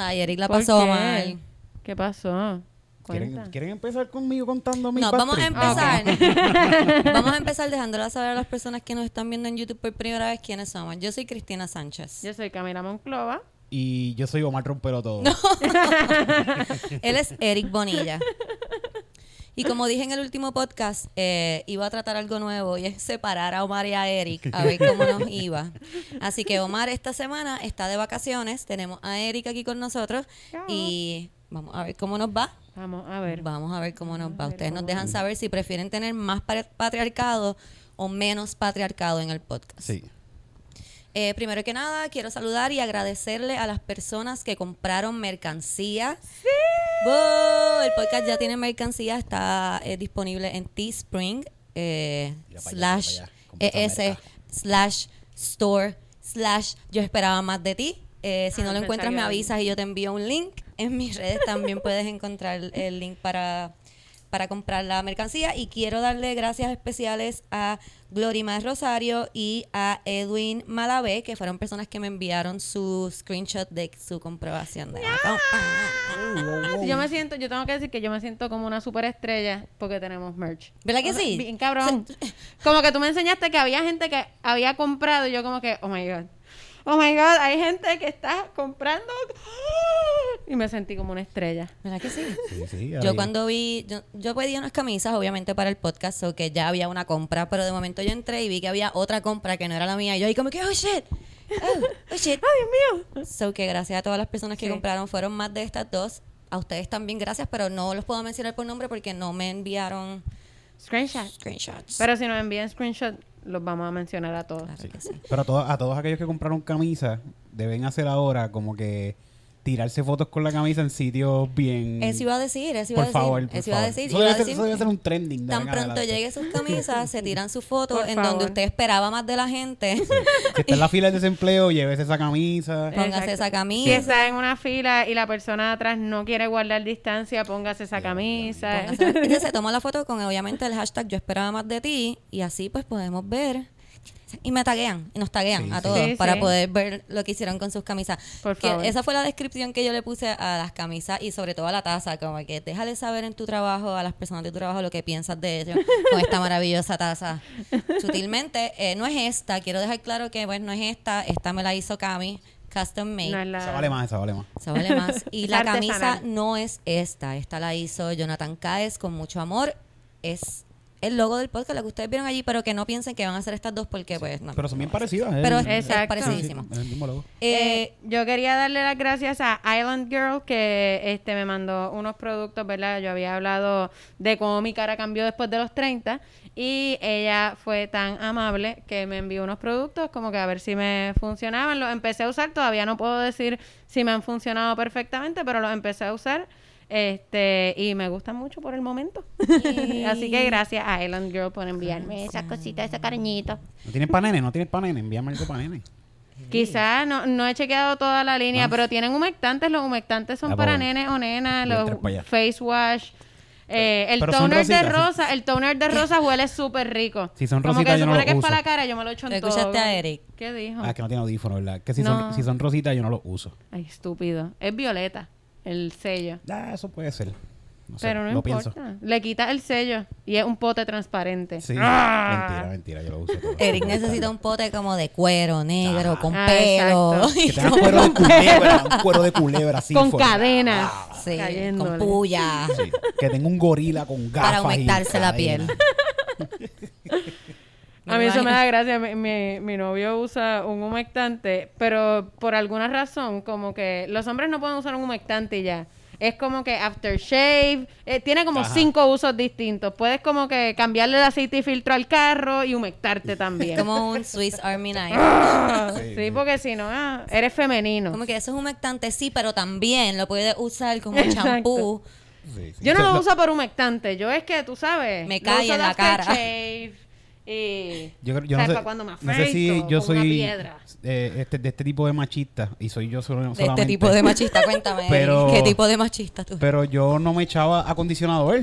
Ay, Eric la ¿Por pasó qué? mal. ¿Qué pasó? ¿Quieren, Cuenta. ¿Quieren empezar conmigo contando mi No, vamos a empezar. vamos a empezar dejándola saber a las personas que nos están viendo en YouTube por primera vez quiénes somos. Yo soy Cristina Sánchez. Yo soy Camila Monclova. Y yo soy Omar Rompero todo. Él es Eric Bonilla. Y como dije en el último podcast, eh, iba a tratar algo nuevo y es separar a Omar y a Eric a ver cómo nos iba. Así que Omar esta semana está de vacaciones, tenemos a Eric aquí con nosotros y vamos a ver cómo nos va. Vamos a ver. Vamos a ver cómo nos va. Ustedes nos dejan saber si prefieren tener más pa- patriarcado o menos patriarcado en el podcast. Sí. Eh, primero que nada, quiero saludar y agradecerle a las personas que compraron mercancía. ¡Sí! El podcast ya tiene mercancía, está eh, disponible en Teespring, eh, allá, slash esa ES, slash store, slash yo esperaba más de ti. Eh, si Ah, no lo encuentras, me avisas y yo te envío un link. En mis redes también puedes encontrar el link para, para comprar la mercancía. Y quiero darle gracias especiales a Glorima Rosario y a Edwin Malavé, que fueron personas que me enviaron su screenshot de su comprobación de la compra. Yo me siento, yo tengo que decir que yo me siento como una superestrella porque tenemos merch. ¿Verdad que sí? Bien cabrón. Como que tú me enseñaste que había gente que había comprado y yo como que, oh my god. Oh my god, hay gente que está comprando. Y me sentí como una estrella. ¿Verdad que sí? Sí, sí, Yo cuando vi, yo, yo pedí unas camisas, obviamente para el podcast, o que ya había una compra, pero de momento yo entré y vi que había otra compra que no era la mía. Y yo ahí como que, oh shit, oh, oh shit. ¡Ay, Dios mío! So que gracias a todas las personas que Sí. compraron, fueron más de estas dos. A ustedes también gracias, pero no los puedo mencionar por nombre porque no me enviaron Screenshot. screenshots. Pero si nos envían screenshot, los vamos a mencionar a todos. Claro sí. Pero a todos, a todos aquellos que compraron camisas, deben hacer ahora como que tirarse fotos con la camisa en sitios bien... Eso iba a decir, eso iba por a decir. favor, por eso iba a decir. Eso iba a debe, ser, decir eso debe ser un trending. de Tan pronto llegue sus camisas, se tiran su foto Por en favor. donde usted esperaba más de la gente. Si está en la fila de desempleo, llévese esa camisa. Póngase Exacto. esa camisa. Si está en una fila y la persona de atrás no quiere guardar distancia, póngase esa camisa. Póngase- Entonces se toma la foto con obviamente el hashtag yo esperaba más de ti y así pues podemos ver y me taguean y nos taguean Sí, a todos Sí, para sí. poder ver lo que hicieron con sus camisas. Por Que favor. esa fue la descripción que yo le puse a las camisas y sobre todo a la taza, como que déjale saber en tu trabajo a las personas de tu trabajo lo que piensas de ellos con esta maravillosa taza. Sutilmente, eh, no es esta, quiero dejar claro que bueno, no es esta, esta me la hizo Cami, custom made. No es la- Esa vale más, esa vale más. Se vale más. Y la camisa no es esta. Esta la hizo Jonathan Caes con mucho amor. Es el logo del podcast, lo que ustedes vieron allí, pero que no piensen que van a ser estas dos porque pues no. Pero son bien parecidas. ¿eh? Pero es. Es el mismo logo. Eh, Eh, yo quería darle las gracias a Island Girl que este me mandó unos productos, ¿verdad? Yo había hablado de cómo mi cara cambió después de los 30 y ella fue tan amable que me envió unos productos como que a ver si me funcionaban. Los empecé a usar, todavía no puedo decir si me han funcionado perfectamente, pero los empecé a usar este y me gustan mucho por el momento. Así que gracias a Island Girl por enviarme esas cositas, ese cariñito. ¿No tienes panene? ¿No tienes panene? Envíame algo panene. Quizás no, no he chequeado toda la línea, No. pero tienen humectantes. Los humectantes son Ah, para pues, nenes o nenas. Los face wash. Eh, el Pero toner de sí. rosa, el toner de rosa huele súper rico. Si son Como rositas, que yo no lo que uso. es para la cara, yo me lo echo en todo. ¿Escuchaste a Eric? ¿Qué dijo? Ah, que no tiene audífono, ¿verdad? Que si, No. son, si son rositas, yo no los uso. Ay, estúpido. Es violeta, el sello. Ah, eso puede ser. No sé, pero no lo importa. pienso. Le quitas el sello y es un pote transparente. Sí, Ah. mentira, mentira, yo lo uso todo. Eric necesita un pote como de cuero negro, con Ah, pelo. Que tenga cuero de culebra, un cuero de culebra así. Con fuera. cadenas. Sí, cayéndole. con puya. Sí, Que tenga un gorila con gafas. Para humectarse y la piel. A mí eso me da gracia. Mi, mi, mi novio usa un humectante, pero por alguna razón, como que los hombres no pueden usar un humectante y ya. Es como que aftershave, eh, tiene como Ajá. cinco usos distintos. Puedes como que cambiarle el aceite y filtro al carro y humectarte también. Como un Swiss Army Knife. Ah, Sí, porque si no, ah, eres femenino. Como que eso es humectante, sí, pero también lo puedes usar como champú. Sí, sí. Yo no lo uso por humectante. Yo es que, tú sabes, Me cae en la cara. aftershave Y, Yo, creo- yo no sé, cuando me no sé si yo soy eh, este, de este tipo de machista y soy yo solo, De este solamente. tipo de machista, cuéntame. Pero- ¿Qué tipo de machista tú? Pero yo no me echaba acondicionador.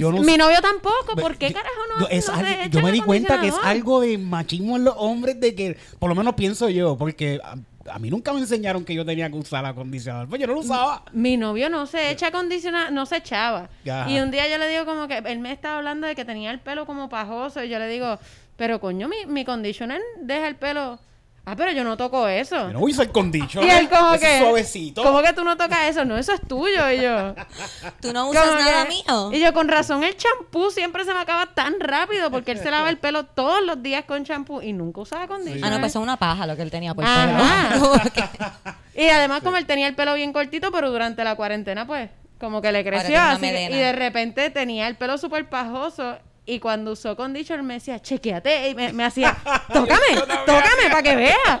Yo no mi novio tampoco. ¿Por qué Yo- carajo no? yo, es no algo- se yo me di cuenta que es algo de machismo en los hombres, de que, por lo menos pienso yo, porque ah, a mí nunca me enseñaron que yo tenía que usar acondicionador. Pues yo no lo usaba. Mi novio no se echa acondicionador, no se echaba. Ajá. Y un día yo le digo como que él me estaba hablando de que tenía el pelo como pajoso y yo le digo, pero coño, mi, mi conditioner deja el pelo. Ah, pero yo no toco eso. Yo no voy a usar condition. y él como Eso que, es suavecito. ¿cómo que tú no tocas eso? No, eso es tuyo. Y yo, Tú no usas como nada que- mío. Y yo, con razón, el champú siempre se me acaba tan rápido porque él se lava el pelo todos los días con champú y nunca usaba conditioner. Ah, no, pues es una paja lo que él tenía por. Como que- Y además, como él tenía el pelo bien cortito, pero durante la cuarentena, pues, como que le creció así. y de repente tenía el pelo súper pajoso. Y cuando usó conditioner me decía, chequeate. Y me, me hacía, tócame, tócame para que vea.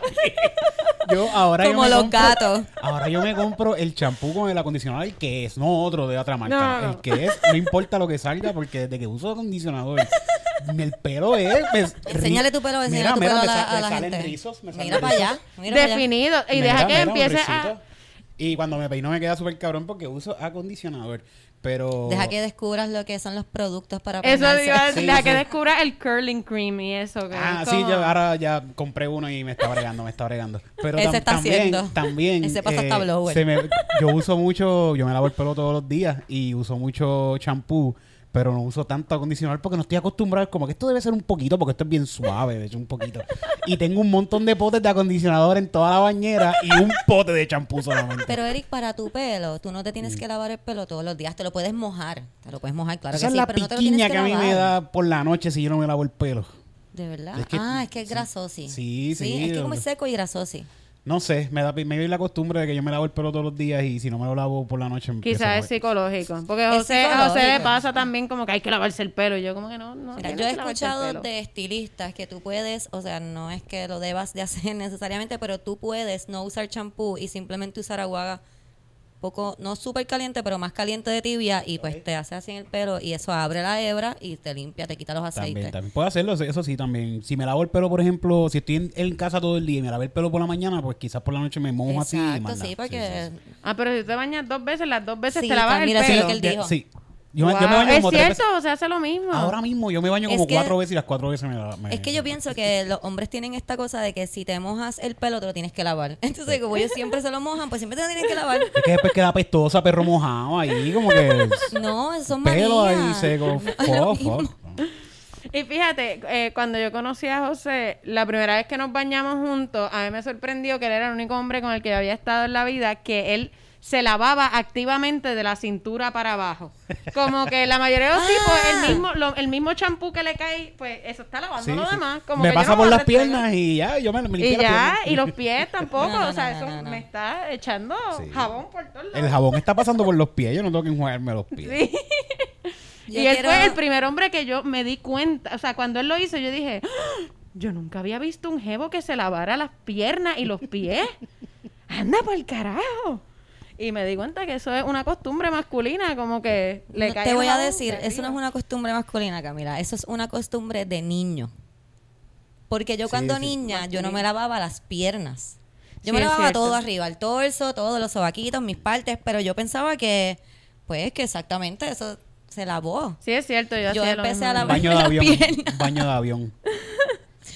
Yo ahora yo Como me los compro- gatos. Ahora yo me compro el champú con el acondicionador que es, no otro de otra marca. No. El que es, no importa lo que salga, porque desde que uso acondicionador, el pelo es. pues, Enséñale tu pelo, enséñale Mira, tu mira, pelo a me la, sa- a me la salen gente. rizos, me salen mira para allá, mira para allá. Definido. Y Mira, deja que empiece a... Y cuando me peino me queda súper cabrón porque uso acondicionador. Pero. Deja que descubras lo que son los productos para Eso peinarse. iba a decir, Sí, deja sí. que descubra el curling cream y eso. Que Ah, es sí, como- yo ahora ya compré uno y me está bregando, me está bregando. Pero Ese tam- está también, haciendo. también. eh, Ese pasa hasta blower. se me- yo uso mucho, yo me lavo el pelo todos los días y uso mucho champú, pero no uso tanto acondicionador porque no estoy acostumbrado. Como que esto debe ser un poquito, porque esto es bien suave, de hecho, un poquito. Y tengo un montón de potes de acondicionador en toda la bañera y un pote de champú solamente. Pero Eric, para tu pelo, tú no te tienes que lavar el pelo todos los días, te lo puedes mojar. Te lo puedes mojar, claro Esa que es sí, la pero no te lo tienes que, que, a mí lavar. me da por la noche si yo no me lavo el pelo. De verdad. Es que- ah, es que es sí. grasoso. Sí, sí, es que como es seco y grasoso. No sé, me da me dio la costumbre de que yo me lavo el pelo todos los días y si no me lo lavo por la noche Quizás es psicológico. Porque a José, a José le pasa también como que hay que lavarse el pelo. Y yo como que no, no. Mira, yo he escuchado de estilistas que tú puedes, o sea, no es que lo debas de hacer necesariamente, pero tú puedes no usar champú y simplemente usar agua poco, no súper caliente, pero más caliente de tibia y pues te hace así en el pelo y eso abre la hebra y te limpia, te quita los aceites. También, también. Puedo hacerlo, eso sí, también. Si me lavo el pelo, por ejemplo, si estoy en, en casa todo el día y me lavé el pelo por la mañana, pues quizás por la noche me mojo así. y Exacto, sí, porque... sí, Ah, pero si te bañas dos veces, las dos veces Sí, te lavas el mira, sí, pelo. lo que él Ya, dijo. sí. Yo, me- yo me Wow, baño es como tres cierto, veces. o sea, hace lo mismo. Ahora mismo yo me baño Es como que- cuatro veces y las cuatro veces me, Es que yo pienso que los hombres tienen esta cosa de que si te mojas el pelo te lo tienes que lavar. Entonces, como ellos siempre se lo mojan, pues siempre te lo tienen que lavar. Es que después queda pestosa, perro mojado ahí, como que... No, eso son pelo ahí manías. seco. Y fíjate, eh, cuando yo conocí a José, la primera vez que nos bañamos juntos, a mí me sorprendió que él era el único hombre con el que yo había estado en la vida que él se lavaba activamente de la cintura para abajo. Como que la mayoría de los tipos, Ah. el mismo lo- el mismo champú que le cae, pues eso está lavando Sí, lo sí. demás. Como me que pasa no por las piernas y ya, yo me, me limpio Y las ya, piernas. y los pies tampoco. No, no, o sea, no, eso no, no. me está echando Sí. jabón por todos lados. El jabón está pasando por los pies, yo no tengo que enjuagarme los pies. Sí. Yo y él quiero- fue el primer hombre que yo me di cuenta, o sea, cuando él lo hizo, yo dije, "Ah, yo nunca había visto un jevo que se lavara las piernas y los pies. Anda por el carajo. Y me di cuenta que eso es una costumbre masculina, como que le No, cae te voy a decir, de eso no es una costumbre masculina, Camila, eso es una costumbre de niño. Porque yo Sí, cuando sí. niña, yo no me lavaba las piernas. Yo Sí, me lavaba todo arriba, el torso, todos los sobaquitos, mis partes, pero yo pensaba que, pues, que exactamente eso se lavó. Sí, es cierto, yo, Yo hacía lo empecé mismo. a lavar- Baño de las avión. piernas. Baño de avión.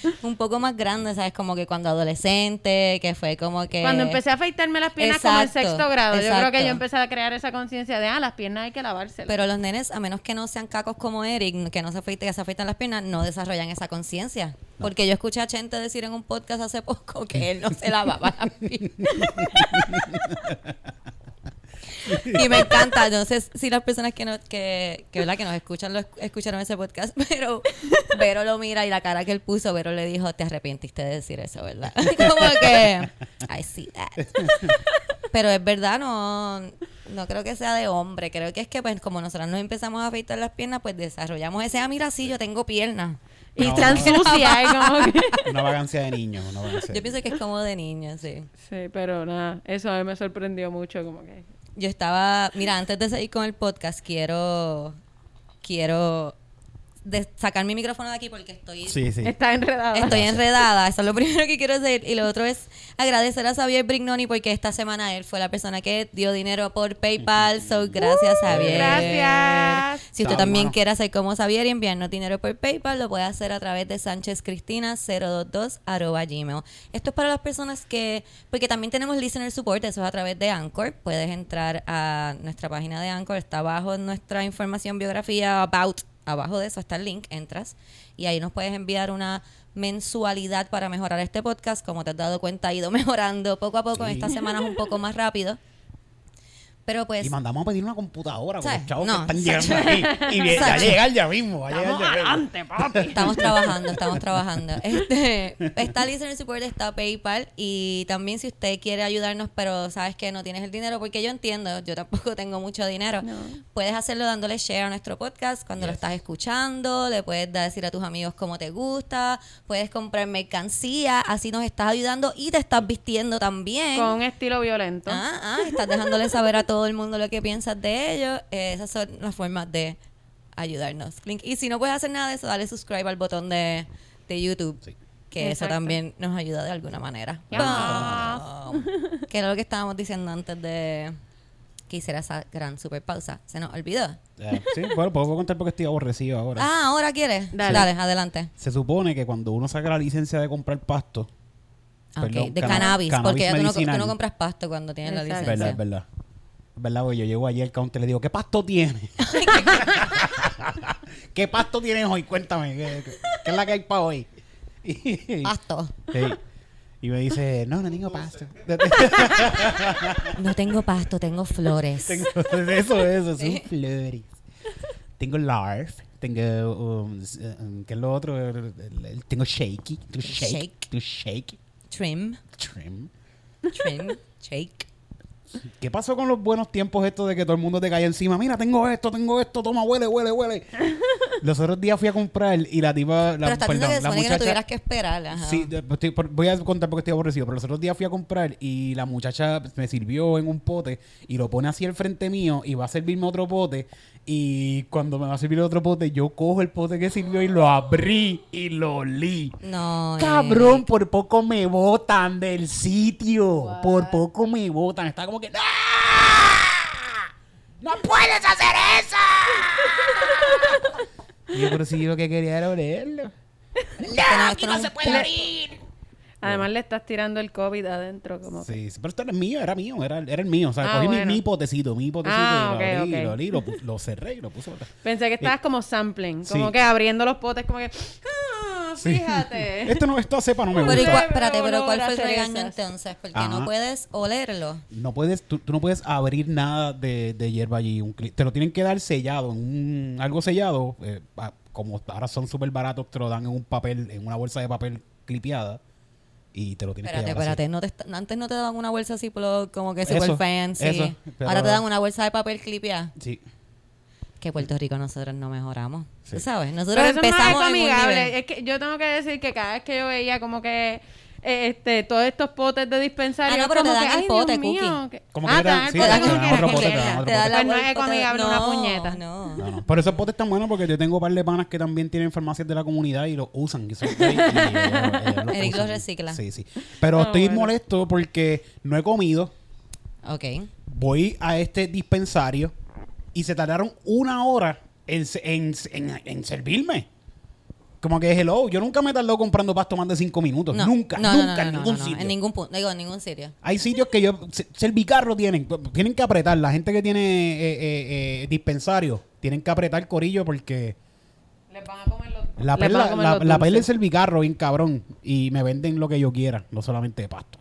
Un poco más grande, ¿sabes? Como que cuando adolescente, que fue como que... Cuando empecé a afeitarme las piernas como en Exacto, sexto grado, yo creo que exacto. yo empecé a crear esa conciencia de, ah, las piernas hay que lavárselas. Pero los nenes, a menos que no sean cacos como Eric, que no se afeiten, que se afeitan las piernas, no desarrollan esa conciencia. Porque yo escuché a Chente decir en un podcast hace poco que él no se lavaba las piernas. Y me encanta, no sé si las personas que, no, que, que, ¿verdad? que nos escuchan lo esc- escucharon ese podcast, pero Vero lo mira y la cara que él puso, Vero le dijo, te arrepentiste de decir eso, ¿verdad? Como que, I see that. Pero es verdad, no, no creo que sea de hombre. Creo que es que, pues, como nosotros nos empezamos a afeitar las piernas, pues desarrollamos ese, ah, mira, sí, yo tengo piernas. y No, tan no. sucia, y como que... Una vagancia de niño. Una vagancia Yo pienso que es como de niño, sí. Sí, pero nada, eso a mí me sorprendió mucho, como que... Yo estaba, mira, antes de seguir con el podcast, quiero, quiero de sacar mi micrófono de aquí porque estoy Sí, sí. Está enredada. Estoy enredada, eso es lo primero que quiero decir. Y lo otro es agradecer a Xavier Brignoni porque esta semana él fue la persona que dio dinero por PayPal. So, gracias, Xavier. Gracias. Si usted Está también bueno. quiere hacer como Xavier y enviarnos dinero por PayPal, lo puede hacer a través de Sánchez Cristina 022 arroba gmail. Esto es para las personas que, porque también tenemos listener support, eso es a través de Anchor. Puedes entrar a nuestra página de Anchor, está abajo en nuestra información, biografía, about, abajo de eso está el link, entras y ahí nos puedes enviar una mensualidad para mejorar este podcast. Como te has dado cuenta, ha ido mejorando poco a poco. En Sí. estas semanas un poco más rápido. Pero pues... Y mandamos a pedir una computadora con ¿Sabes? los chavos No. que están llegando aquí. Y bien, va a llegar ya mismo. Va a llegar ya mismo. Estamos trabajando, estamos trabajando. Este, está Listener Support, está PayPal y también si usted quiere ayudarnos, pero sabes que no tienes el dinero, porque yo entiendo, yo tampoco tengo mucho dinero, puedes hacerlo dándole share a nuestro podcast cuando lo Yes. estás escuchando, le puedes decir a tus amigos cómo te gusta, puedes comprar mercancía, así nos estás ayudando y te estás vistiendo también. Con un estilo violento. Ah, ah, estás dejándole saber a todo el mundo lo que piensas de ellos. Eh, esas son las formas de ayudarnos. Clink. Y si no puedes hacer nada de eso, dale subscribe al botón de, de YouTube. Sí. Que eso también nos ayuda de alguna manera. Que era lo que estábamos diciendo antes de que hiciera esa gran super pausa. Se nos olvidó. Eh, sí, bueno, puedo contar porque estoy aborrecido ahora. Ah, ahora quieres. Dale. Dale, adelante. Se supone que cuando uno saca la licencia de comprar pasto, Perdón, de cannabis, cannabis porque ya tú no, tú no compras pasto cuando tienes la licencia. verdad, es verdad. Verdad, porque yo llego allí al counter y le digo, ¿qué pasto tiene? ¿Qué pasto tienes hoy? Cuéntame, ¿qué, qué es la que hay para hoy? Y, Pasto. Sí. Y me dice, no, no tengo pasto. No tengo pasto, tengo flores. Tengo- eso, eso, son flores. Tengo larf, tengo, um, um, ¿qué es lo otro? Tengo shaky, tengo shake, Shake. tengo shake, Trim, trim. trim, shake. ¿Qué pasó con los buenos tiempos estos de que todo el mundo te cae encima? Mira, tengo esto, tengo esto, toma, huele, huele, huele. Los otros días fui a comprar y la tipa, la, Pero está perdón, que la supone que no muchacha... tuvieras que esperar. Ajá. Sí, estoy- voy a contar porque estoy aborrecido, pero los otros días fui a comprar y la muchacha me sirvió en un pote y lo pone así al frente mío y va a servirme otro pote y cuando me va a servir otro pote yo cojo el pote que sirvió y lo abrí y lo olí. No. eh. Cabrón, por poco me botan del sitio. Por poco me botan. Está como que ¡No! ¡No puedes hacer eso! Y yo, pero si yo lo que quería era olerlo. No- esto no es- Además le estás tirando el COVID adentro. Como Sí, sí, pero esto era mío, era mío, era, era el mío. O sea, Ah, cogí mi- bueno. mi, potecito, mi potecito Ah, y ok, lo abrí, ok. lo abrí, lo, pu- lo cerré y lo puse otra. Pensé que estabas como sampling. Como Sí. que abriendo los potes, como que... Ah, Sí. fíjate. Esto no, esta cepa no me Pero, ¿y gusta. cua- espérate, pero ¿cuál fue el regaño entonces? Porque Ajá. no puedes olerlo. No puedes, tú, tú no puedes abrir nada de, de hierba allí. Un cli- te lo tienen que dar sellado, en un, algo sellado. eh, pa- como ahora son súper baratos, te lo dan en un papel, en una bolsa de papel clipeada. Y te lo tienes Espérate, que llevar espérate. No te antes no te daban una bolsa así por- como que super Eso, fancy. eso, pero- Ahora te dan una bolsa de papel clipeada. así. Sí. Que Puerto Rico nosotros no mejoramos. Sí. ¿Tú sabes? Nosotros Pero eso es más empezamos en un nivel. amigable. Es que yo tengo que decir que cada vez que yo veía como que eh, este todos estos potes de dispensario, Ah, no, pero te como dan que, el "Ay, pote, Dios mío", que- Como que ah, te te dan- dan el sí, pote te dan como otro pote, te dan Te dan Pues no es amigable una puñeta. No. No, no. Pero esos potes están buenos porque yo tengo un par de panas que también tienen farmacias de la comunidad y los usan. que son y ellos los Eric los usan. recicla. Sí, sí. Pero Ah, estoy bueno. molesto porque no he comido. Ok. Voy a este dispensario y se tardaron una hora en, en, en- en servirme. Como que hello, yo nunca me he tardado comprando pasto más de cinco minutos. No, nunca, no, nunca no, en no, ningún no, no, sitio. En ningún punto. Digo, en ningún sitio. Hay sitios que yo. se- Servicarro tienen. Tienen que apretar. La gente que tiene eh, eh, eh, dispensario. Tienen que apretar corillo porque. Les van a comer los La perla, comer la, los la perla es servicarro bien cabrón. Y me venden lo que yo quiera. No solamente pasto.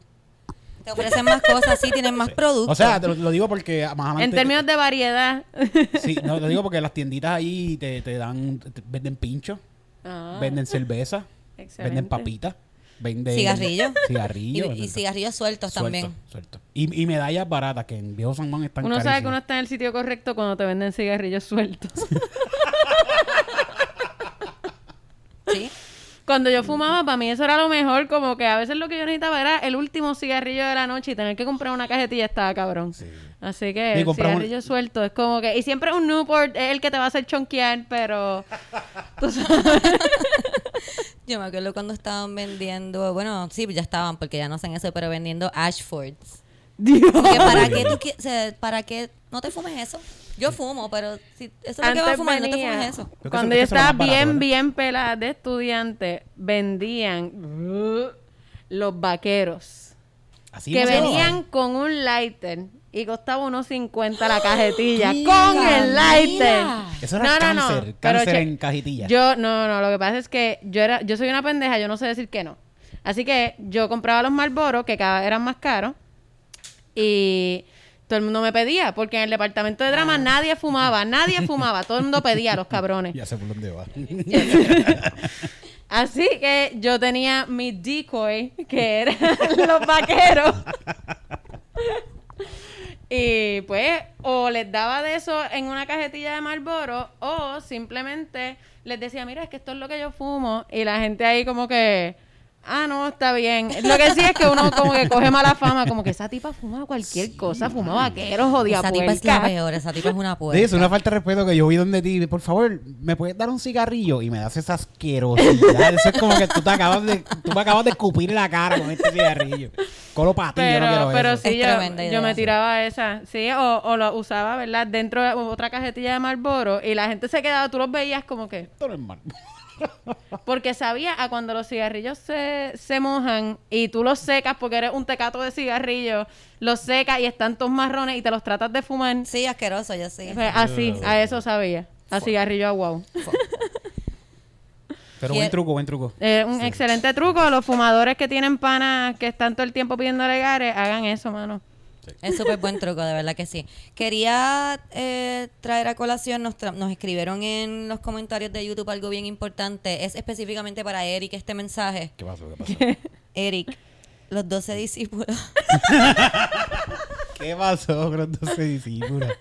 Te ofrecen más cosas, sí, tienen más productos. O sea, te lo, lo digo porque más adelante. En términos de variedad. Sí, no, lo digo porque las tienditas ahí te, te dan. te venden pincho. Ah, Venden cerveza. excelente. Venden papitas. Venden. Cigarrillo. Cigarrillo. y, venden- cigarrillos sueltos suelto, también. suelto. Y, y medallas baratas que en Viejo San Juan están Uno sabe que carísimas. uno está en el sitio correcto cuando te venden cigarrillos sueltos. Sí. Cuando yo fumaba, para mí eso era lo mejor. Como que a veces lo que yo necesitaba era el último cigarrillo de la noche y tener que comprar una cajetilla estaba cabrón. Así que el un- cigarrillo suelto es como que... Y siempre un Newport es el que te va a hacer chonquear, pero... tú sabes. Yo me acuerdo cuando estaban vendiendo, bueno, sí, ya estaban porque ya no hacen eso, pero vendiendo Ashfords. Dios. Porque para qué tú o sea, para qué no te fumes eso. Yo fumo, pero si eso es lo que vas a fumar, no te venía- fumes eso. Cuando yo estaba bien, bien pelada de estudiante, vendían uh, los vaqueros. Así que venían con un lighter y costaba unos 50 la cajetilla. ¡Qué ¡Con el lighter! mira! Eso era cáncer, cáncer en cajitilla. Yo, no, no, lo que pasa es que yo era, yo soy una pendeja, yo no sé decir que no. Así que yo compraba los Marlboro, que cada vez eran más caros, y todo el mundo me pedía, porque en el departamento de Ah. drama nadie fumaba, nadie fumaba, todo el mundo pedía, los cabrones. Ya sé por dónde va. Así que yo tenía mi decoy, que eran los vaqueros. y pues, o les daba de eso en una cajetilla de Marlboro, o simplemente les decía, mira, es que esto es lo que yo fumo. Y la gente ahí como que, ah, no, está bien. Lo que sí es que uno como que coge mala fama, como que esa tipa fuma cualquier cosa, fuma vaqueros, jodía Esa tipa es la peor, esa tipa es una Sí, puerca. es una falta de respeto que yo vi donde ti. Por favor, ¿me puedes dar un cigarrillo? Y me das esa asquerosidad. Eso es como que tú, te acabas de, tú me acabas de escupir la cara con este cigarrillo. Colo para ti, yo Pero, no quiero pero eso. sí, Es yo, yo me tiraba esa, sí, o, o lo usaba, ¿verdad? Dentro de otra cajetilla de Marlboro y la gente se quedaba, tú los veías como que, Esto no es mal. Porque sabía a cuando los cigarrillos se, se mojan y tú los secas porque eres un tecato de cigarrillos, los secas y están todos marrones y te los tratas de fumar. Sí, asqueroso, yo sí. Pues así, a eso sabía, a cigarrillo a wow. Pero buen truco, buen truco. Eh, un excelente truco, los fumadores que tienen panas que están todo el tiempo pidiendo legares, hagan eso, mano. Es súper buen truco, de verdad que sí. Quería eh, traer a colación, nos, tra- nos escribieron en los comentarios de YouTube algo bien importante. Es específicamente para Eric este mensaje. ¿Qué pasó? ¿Qué pasó? Eric, los 12 discípulos. ¿Qué pasó con los 12 discípulos?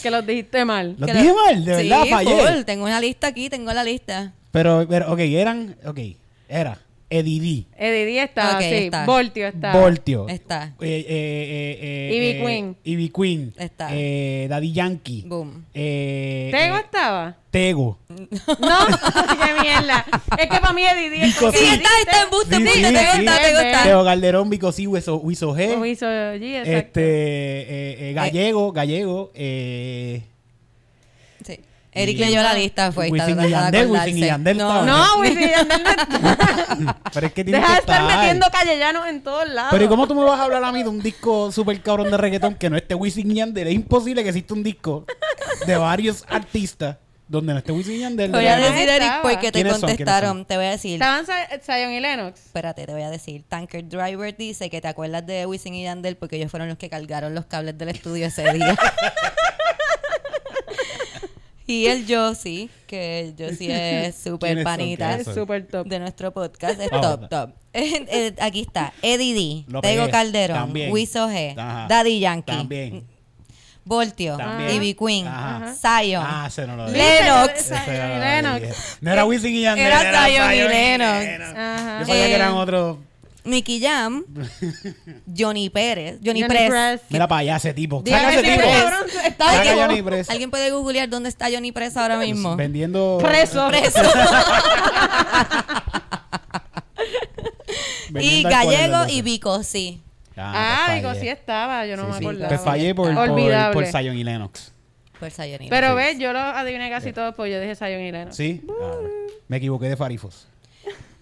Que los dijiste mal. ¿Los Que dije lo- mal? ¿De verdad? Sí, Fallé. full. Tengo una lista aquí, tengo la lista. Pero, pero, ok, eran... Ok, era Eddie Eddie estaba, Ok, sí. está. Voltio estaba. Voltio. Está. Eh, eh, eh, eh, Ivy eh, Queen. Ivy Queen. Está. Eh, Daddy Yankee. Boom. Eh, ¿Tego eh, estaba? Tego. No, qué mierda. Es que para mí es como que Sí, está, está en buste, Sí, sí, te sí. gusta, te gusta. Teo Calderón, Vico Sí, Huiso G. exacto. Este, eh, eh, Gallego, Gallego, eh. Eric Y- leyó la lista, fue. Wisin y Yandel. Wisin y Yandel No. No, Wisin y Yandel pero es que tiene Deja que de estar metiendo callellanos en todos lados. Pero ¿y cómo tú me vas a hablar a mí de un disco super cabrón de reggaetón que no esté Wisin y Yandel? Es imposible que exista un disco de varios artistas donde no esté Wisin y Yandel. Te voy a decir, Eric, porque te ¿Quiénes son? ¿Quiénes contestaron. son? Te voy a decir. Estaban Zion y Lennox. Espérate, te voy a decir. Tanker Driver dice que te acuerdas de Wisin y Yandel porque ellos fueron los que cargaron los cables del estudio ese día. y el Josie, que el Josie es súper panita ¿Quiénes Es súper top. de nuestro podcast. Es Vamos. top, top. Eh, eh, aquí está. Eddie D, Tego. Calderón, También. Wiso G, Ajá. Daddy Yankee, También. Voltio, También. Ivy Queen, Ajá. Zion, Ah, ese no. Lennox. Lennox. No era Wisin y Yandel. Era Zion y Lennox. Ajá. Yo sabía Eh, que eran otros. Nicky Jam, Johnny Pérez, Johnny, Johnny Press. Press. Mira para allá ese tipo. Dígame Saca ese tipo. cabrón está Saca. Johnny Press. ¿Alguien puede googlear dónde está Johnny Press ahora mismo? Vendiendo. Preso. Preso. y Gallego y. Vico, sí. Ah, pues digo, fallé. sí estaba, yo no Sí, me sí. acordaba. Pues fallé por, por, Olvidable. por Zion y Lennox. Pero Sí. ves, yo lo adiviné casi todo, pues yo dije Zion y Lennox. ¿Sí? Ah, me equivoqué de Farifos.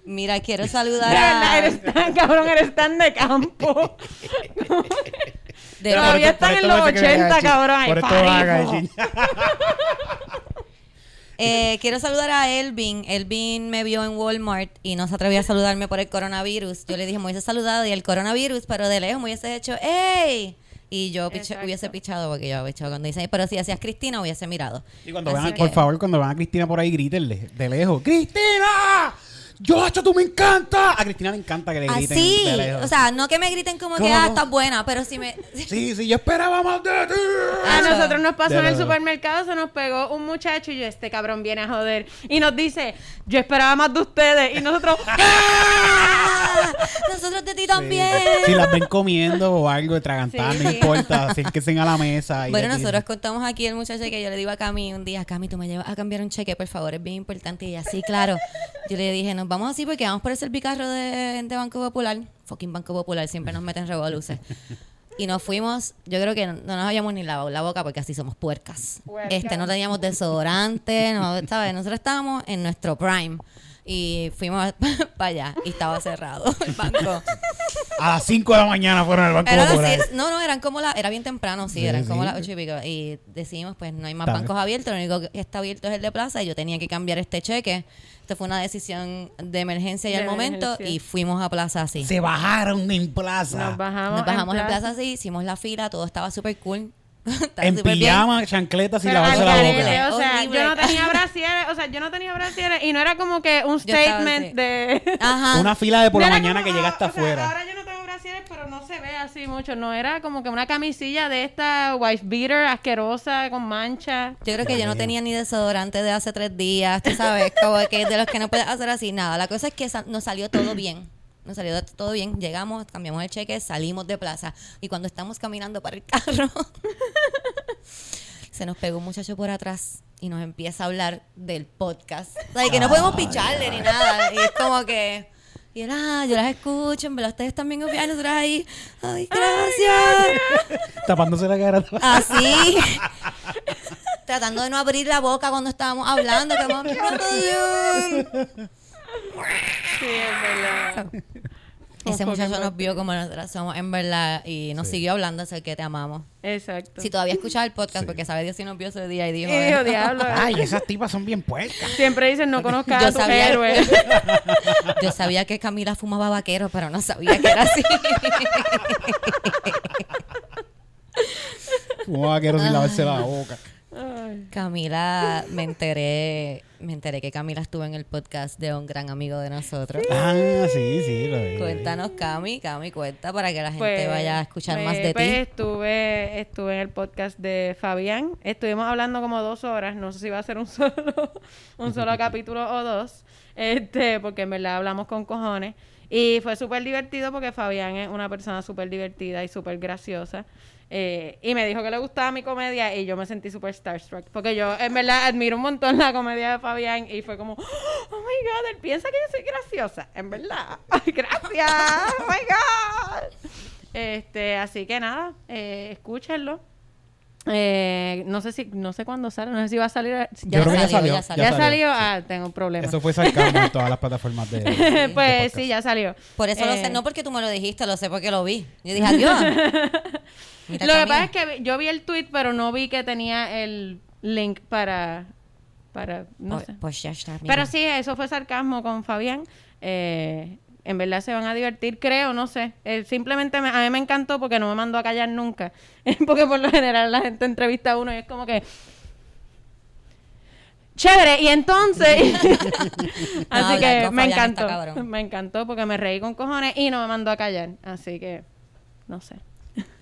Mira, quiero saludar verdad, a... eres tan cabrón, eres tan de campo. de- Pero Todavía están en los me hace que me 80, haga chi- cabrón, Por esto haga eh, quiero saludar a Elvin. Elvin me vio en Walmart y no se atrevió a saludarme por el coronavirus. Yo le dije, me hubiese saludado y el coronavirus, pero de lejos me hubiese hecho, ¡Ey! Y yo Exacto. hubiese pichado, porque yo había pichado cuando dice, pero si hacías Cristina, hubiese mirado. Y cuando que- por favor, cuando vean a Cristina por ahí, grítenle de lejos. ¡Cristina! Yo, hacho, tú me encanta. A Cristina le encanta que le griten Así, o sea, no que me griten como que, ah, estás buena, pero si me... sí, sí, yo esperaba más de ti. A nosotros nos pasó De en el supermercado, se nos pegó un muchacho y yo, este cabrón viene a joder. Y nos dice, yo esperaba más de ustedes. Y nosotros, ¡Ah! Nosotros de ti también. Si las ven comiendo o algo, de tragantar, Sí. no importa. Acérquense a la mesa. y Bueno, nosotros contamos aquí el muchacho que yo le digo a Cami un día, Cami, tú me llevas a cambiar un cheque, por favor, es bien importante. Y ella, sí, claro. Yo le dije, nos vamos así porque vamos por el servicarro de, de Banco Popular. Fucking Banco Popular, siempre nos meten revoluces. Y nos fuimos, yo creo que no, no nos habíamos ni lavado la boca porque así somos puercas. Puercas. Este, no teníamos desodorante, no, ¿sabes? Nosotros estábamos en nuestro prime. Y fuimos para allá y estaba cerrado el banco. A las 5 de la mañana fueron al Banco las Popular. no, no, eran como la, era bien temprano, sí, Sí, eran sí. como las ocho y pico. Y decidimos, pues no hay más bancos abiertos, lo único que está abierto es el de plaza y yo tenía que cambiar este cheque. Esto fue una decisión de emergencia y De al momento emergencia. y fuimos a plaza así. Se bajaron en plaza. nos bajamos. Nos bajamos en plaza plaza. así, hicimos la fila, todo estaba súper cool. En súper bien. pijama, chancletas y Pero lavarse la boca. o sea, Horrible. yo no tenía brasieres, o sea, yo no tenía brasieres y no era como que un statement de... Ajá. Una fila de por No la mañana como, que llega hasta o sea, afuera. ahora yo no tengo pero no se ve así mucho. No era como que una camisilla de esta wife beater asquerosa con mancha. Yo creo que yo no tenía ni desodorante de hace tres días, tú sabes, como que de los que no puedes hacer así nada. La cosa es que nos salió todo bien. Nos salió todo bien. Llegamos, cambiamos el cheque, salimos de plaza. Y cuando estamos caminando para el carro, se nos pegó un muchacho por atrás y nos empieza a hablar del podcast. O sea, y que no podemos picharle ni nada. Y es como que. Y él, ah, yo las escucho, en verdad ustedes también opinan, nosotros ahí. Ay, gracias. Tapándose la cara. Así. Tratando de no abrir la boca cuando estábamos hablando. Como, Sí, es verdad. Ese muchacho nos vio como nosotras somos en verdad y nos Sí. siguió hablando así que te amamos. Exacto. Si todavía escuchas el podcast, Sí. porque sabe Dios si nos vio ese día y dijo... "Eh". diablo. Ay, esas tipas son bien puercas. Siempre dicen, no conozcas a tus héroes. Yo sabía que Camila fumaba vaquero, pero no sabía que era así. Como vaquero sin lavarse la boca. Ay. Camila, me enteré, me enteré que Camila estuvo en el podcast de un gran amigo de nosotros. Ah, sí, sí. Lo vi. Cuéntanos, Cami, Cami, cuenta para que la gente Pues, vaya a escuchar pues, más de pues, ti. Estuve, estuve en el podcast de Fabián. Estuvimos hablando como dos horas. No sé si va a ser un solo, un solo capítulo o dos. Este, porque en verdad hablamos con cojones. Y fue súper divertido porque Fabián es una persona súper divertida y súper graciosa. Eh, y me dijo que le gustaba mi comedia y yo me sentí súper starstruck. Porque yo, en verdad, admiro un montón la comedia de Fabián y fue como, oh my god, él piensa que yo soy graciosa. En verdad. Gracias. Oh my god. Este, así que nada, eh, escúchenlo. Eh, no sé si, no sé cuándo sale, no sé si va a salir. Ya, que ya salió, salió. ya ¿Ya salió. salió? sí. Ah, tengo un problema. Eso fue sarcasmo en todas las plataformas de. de pues sí, ya salió. Por eso lo Eh, sé, no porque tú me lo dijiste, lo sé porque lo vi. Yo dije, adiós. Lo que pasa es que vi- yo vi el tweet, pero no vi que tenía el link para, para, no Pues- sé. Pues ya está. mira. Pero sí, eso fue sarcasmo con Fabián. Eh, en verdad se van a divertir, creo, no sé. Eh, simplemente me- a mí me encantó porque no me mandó a callar nunca. porque por lo general la gente entrevista a uno y es como que... Chévere, y entonces... Así que me está encantó. Me encantó porque me reí con cojones y no me mandó a callar. Así que, no sé.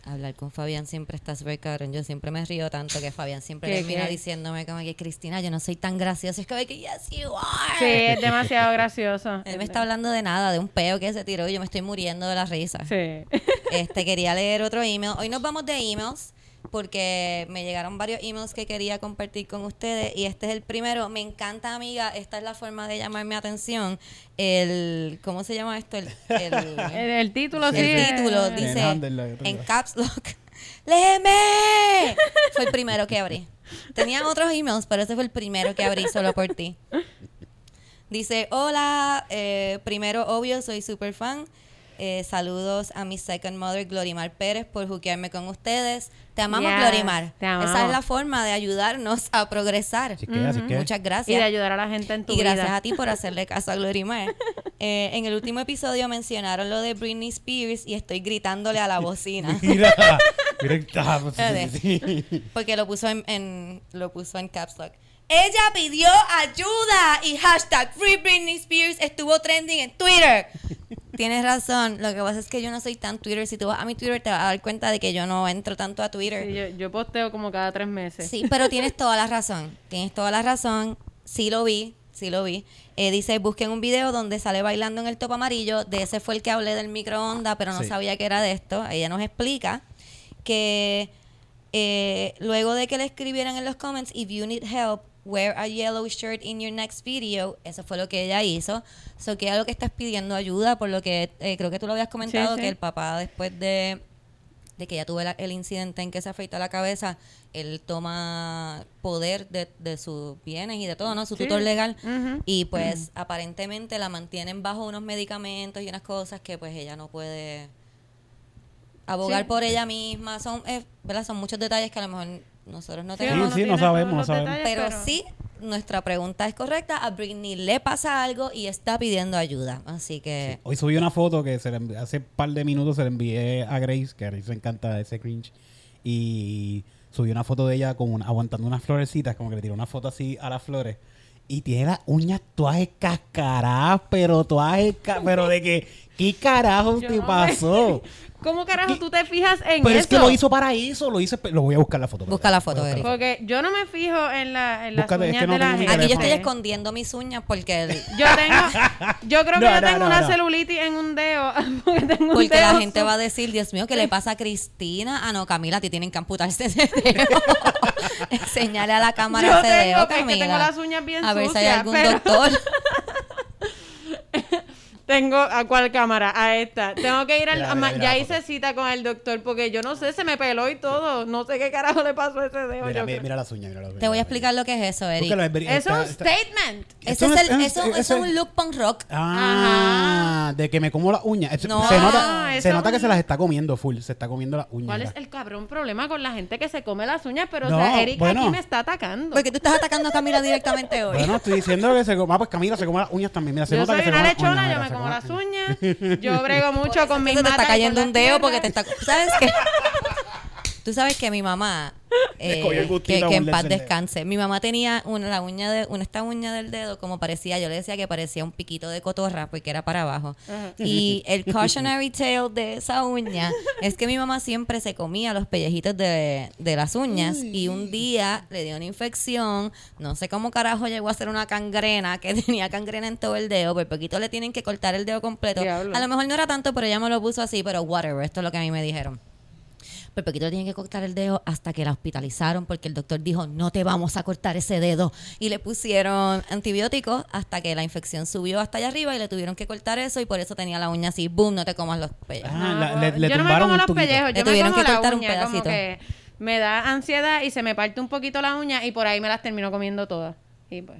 Hablar con Fabián siempre está súper cabrón. Yo siempre me río tanto que Fabián siempre ¿Qué, termina qué? diciéndome como que Cristina, yo no soy tan graciosa. Es como que yes you are. Sí, es demasiado gracioso. Él me está hablando de nada, de un peo que se tiró y yo me estoy muriendo de la risa. Sí. Este, quería leer otro email. Hoy nos vamos de emails porque me llegaron varios emails que quería compartir con ustedes y este es el primero. Me encanta, amiga, esta es la forma de llamar mi atención. El, ¿cómo se llama esto? El, el- El, el título, sí. el título dice en caps lock. ¡Léeme! Fue el primero que abrí. Tenían otros emails, pero ese fue el primero que abrí solo por ti. Dice, hola, eh, primero obvio, soy super fan. Eh, saludos a mi second mother, Glorimar Pérez, por juquearme con ustedes. Te amamos, Yes, Glorimar. te amamos. Esa es la forma de ayudarnos a progresar. Así que, así que. Muchas Y gracias. de ayudar a la gente en tu Y gracias vida. a ti por hacerle caso a Glorimar. Eh, en el último episodio mencionaron lo de Britney Spears y estoy gritándole a la bocina. Mira, mira. Porque lo puso en, en- lo puso en caps lock. Ella pidió ayuda y hashtag Free Britney Spears estuvo trending en Twitter. Tienes razón. Lo que pasa es que yo no soy tan Twitter. Si tú vas a mi Twitter te vas a dar cuenta de que yo no entro tanto a Twitter. Sí, yo, yo posteo como cada tres meses. Sí, pero tienes toda la razón. Tienes toda la razón. Sí lo vi, sí lo vi. Eh, dice, busquen un video donde sale bailando en el top amarillo. De ese fue el que hablé del microondas, pero no Sí. sabía que era de esto. Ella nos explica que eh, luego de que le escribieran en los comments, if you need help, wear a yellow shirt in your next video. Eso fue lo que ella hizo. So que lo que estás pidiendo ayuda, por lo que eh, creo que tú lo habías comentado, sí. que el papá después de de que ya tuve la- el incidente en que se afeitó la cabeza, él toma poder de, de sus bienes y de todo, ¿no? Su Sí. tutor legal. Y pues aparentemente la mantienen bajo unos medicamentos y unas cosas que pues ella no puede abogar por ella misma. Son, eh, ¿verdad? Son muchos detalles que a lo mejor nosotros no Sí, tenemos. uno sí, no sabemos, no sabemos. detalles, Pero sí, nuestra pregunta es correcta. A Britney le pasa algo y está pidiendo ayuda. Así que... Hoy subí una foto que se le hace un par de minutos se le envié a Grace, que a Grace le encanta ese cringe. Y subí una foto de ella con aguantando unas florecitas, como que le tiró una foto así a las flores. Y tiene las uñas todas escascaradas, pero todas pero de que, ¿qué carajo Yo te no pasó? ¿Cómo carajo tú te fijas en Pero eso? es que lo hizo para eso, lo hice, lo voy a buscar la foto. Busca la foto, Eric. Porque yo no me fijo en, la, en las Búscate, es uñas que no de la gente. Aquí yo estoy escondiendo mis uñas porque... el- Yo tengo, yo creo que No, yo no, tengo no, una no. celulitis en un dedo. Porque, tengo un Porque la gente su- va a decir, Dios mío, ¿qué le pasa a Cristina? Ah, no, Camila, te tienen que amputarse ese dedo. Enseñale a la cámara Yo ese tengo, dedo, que es que Camila. tengo las uñas bien A ver si hay algún pero- doctor. Tengo a cuál cámara, a esta. Tengo que ir al Mira, ama- mira, mira ya hice cita con el doctor porque yo no sé, se me peló y todo. No sé qué carajo le pasó a ese dedo. Mira, mira, las uñas, mira las uñas. Te voy a explicar lo que es eso, Eric. Eso es un statement. Ese Esto es, el, es- eso, es- eso es es- un look punk rock. Ah, de que me como las uñas. No, se nota, eso se nota que se las está comiendo full. Se está comiendo las uñas. ¿Cuál es el cabrón problema con la gente que se come las uñas? Pero, o No, sea, Erika bueno. aquí me está atacando. Porque tú estás atacando a Camila directamente hoy. Bueno, estoy diciendo que se come. Ah, pues Camila se come las uñas también. Mira, se yo nota soy que se una come las uñas, como las uñas. Yo brego mucho con mis se te matas está cayendo un dedo porque te está... ¿Sabes qué? Tú sabes que mi mamá, eh, que, en paz descanse, mi mamá tenía una, la uña de, una, esta uña del dedo como parecía, yo le decía que parecía un piquito de cotorra porque era para abajo. Y el cautionary tale de esa uña es que mi mamá siempre se comía los pellejitos de, de las uñas y un día le dio una infección, no sé cómo carajo llegó a ser una cangrena, que tenía cangrena en todo el dedo, por poquito le tienen que cortar el dedo completo. Diablo. A lo mejor no era tanto, pero ella me lo puso así, pero whatever, esto es lo que a mí me dijeron. Por poquito le tienen que cortar el dedo hasta que la hospitalizaron porque el doctor dijo, no te vamos a cortar ese dedo. Y le pusieron antibióticos hasta que la infección subió hasta allá arriba y le tuvieron que cortar eso y por eso tenía la uña así, boom, no te comas los pellejos. Ah, No, la- le- pues, le yo no me como los Le me tuvieron como que la cortar un uña, pedacito. que me da ansiedad y se me parte un poquito la uña y por ahí me las termino comiendo todas. Y pues,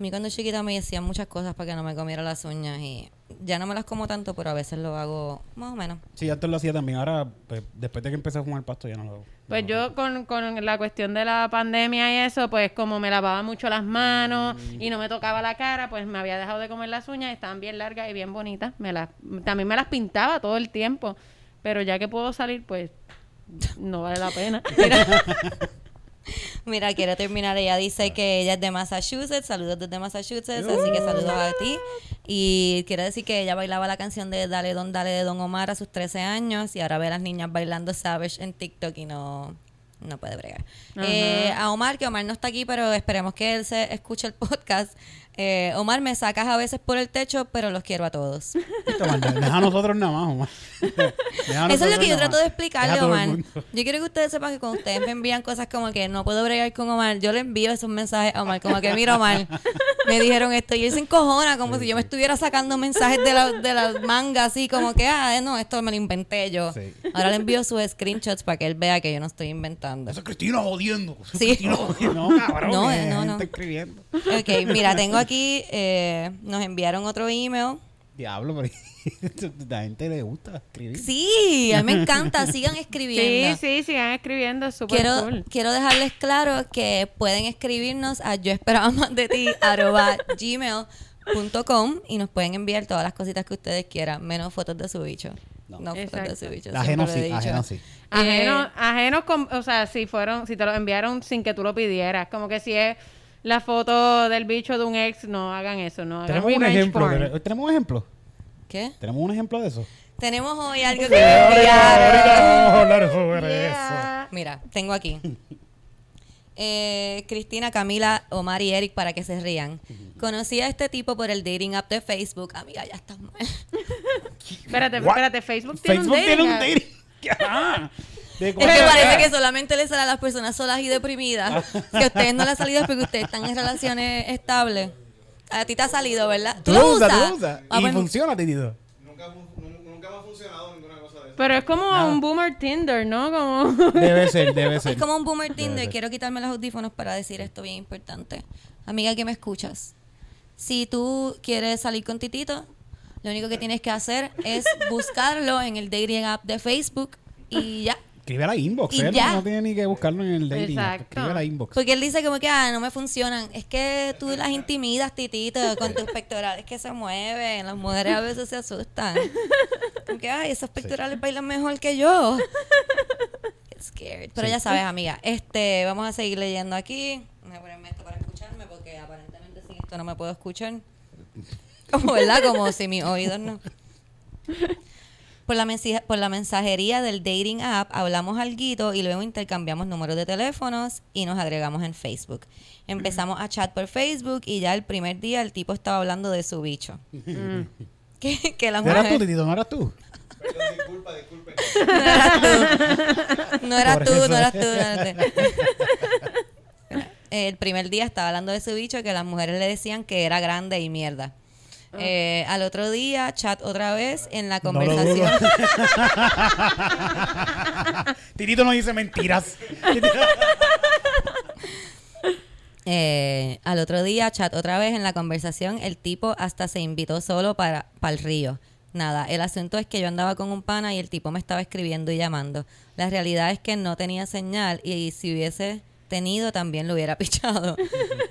mí cuando chiquita me decían muchas cosas para que no me comiera las uñas y ya no me las como tanto, pero a veces lo hago más o menos. Sí, antes lo hacía también. Ahora, pues, después de que empecé a fumar pasto, ya no lo hago. pues No. yo con, con la cuestión de la pandemia y eso, pues como me lavaba mucho las manos y no me tocaba la cara, pues me había dejado de comer las uñas, estaban bien largas y bien bonitas. Me las, también me las pintaba todo el tiempo, pero ya que puedo salir, pues no vale la pena. Mira, quiero terminar. Ella dice que ella es de Massachusetts. Saludos desde Massachusetts. Así que saludos a ti. Y quiero decir que ella bailaba la canción de Dale Don Dale de Don Omar a sus 13 años. Y ahora ve a las niñas bailando Savage en TikTok y no, no puede bregar. Eh, a Omar, que Omar no está aquí, pero esperemos que él se escuche el podcast. Eh, Omar, me sacas a veces por el techo, pero los quiero a todos. Deja a nosotros nada más, Omar. Eso es lo que yo trato de explicarle, Omar. Yo quiero que ustedes sepan que cuando ustedes me envían cosas como que no puedo bregar con Omar, yo le envío esos mensajes a Omar, como que mira Omar, me dijeron esto y él se encojona como si yo me estuviera sacando mensajes de la, de las mangas así como que, ah, no, esto me lo inventé yo. Sí. Ahora le envío sus screenshots para que él vea que yo no estoy inventando. Eso es Cristina jodiendo. Eso es Sí. Cristina jodiendo. No, cabrón. No, que no, no. escribiendo. Ok, mira, tengo aquí, eh, nos enviaron otro email. Diablo, pero la gente le gusta escribir. Sí, a mí me encanta, sigan sí, escribiendo. sí, sigan escribiendo, es súper Quiero, cool. quiero dejarles claro que pueden escribirnos a yo esperaba más de ti arroba gmail.com y nos pueden enviar todas las cositas que ustedes quieran, menos fotos de su bicho. No. No, fotos de su bicho. Ajeno sí, ajeno sí. Ajenos, Eh, ajenos con, o sea, si fueron, si te lo enviaron sin que tú lo pidieras, como que si es la foto del bicho de un ex, no hagan eso, no hagan Tenemos un ejemplo. de- ¿Tenemos un ejemplo? ¿Qué? ¿Tenemos un ejemplo de eso? Tenemos hoy algo que Sí, ahorita- vamos a hablar sobre Yeah. Mira, tengo aquí. Eh, Cristina, Camila, Omar y Eric para que se rían. Conocí a este tipo por el dating app de Facebook. Amiga, ya estás mal. Espérate, espérate, Facebook tiene Facebook un tiene un dating dating. Ah, Es que parece que solamente le sale a las personas solas y deprimidas. Que a ustedes no les ha salido es porque ustedes están en relaciones estables. A ti te ha salido, ¿verdad? Tú lo usas, tú lo usas. Ah, Y pues, funciona, Titito. Nunca, nunca me ha funcionado ninguna cosa de eso. Pero es como Nada. un boomer Tinder, ¿no? Como... Debe ser, debe ser. Es como un boomer Tinder. Quiero quitarme los audífonos para decir esto bien importante. Amiga que me escuchas. Si tú quieres salir con Titito, lo único que tienes que hacer es buscarlo en el dating app de Facebook y ya. Escribe a la inbox, Y él ya. no tiene ni que buscarlo en el dating. Exacto. Escribe a la inbox. Porque él dice como que, ah, no me funcionan. Es que tú las intimidas, Titito, con tus pectorales que se mueven. Las mujeres a veces se asustan. Como que, ay, esos pectorales bailan mejor que yo. Get scared. Pero ya sabes, amiga, este, vamos a seguir leyendo aquí. Voy a ponerme esto para escucharme porque aparentemente sin esto no me puedo escuchar. Como, ¿verdad? Como si mis oídos no. Por la, mensaje- por la mensajería del dating app hablamos algo y luego intercambiamos números de teléfonos y nos agregamos en Facebook. Empezamos a chat por Facebook y ya el primer día el tipo estaba hablando de su bicho. que, que la ¿No eras tú, mujer... Titito? ¿No eras tú? Perdón, disculpa, disculpen. No eras tú. No eras tú, no eras tú. no eras tú. El primer día estaba hablando de su bicho que las mujeres le decían que era grande y mierda. Eh, al otro día, chat otra vez en la conversación. dudo. Titito no dice mentiras. Eh, al otro día, chat otra vez en la conversación, el tipo hasta se invitó solo para, para el río. Nada, el asunto es que yo andaba con un pana y el tipo me estaba escribiendo y llamando. La realidad es que no tenía señal y si hubiese tenido también lo hubiera pichado.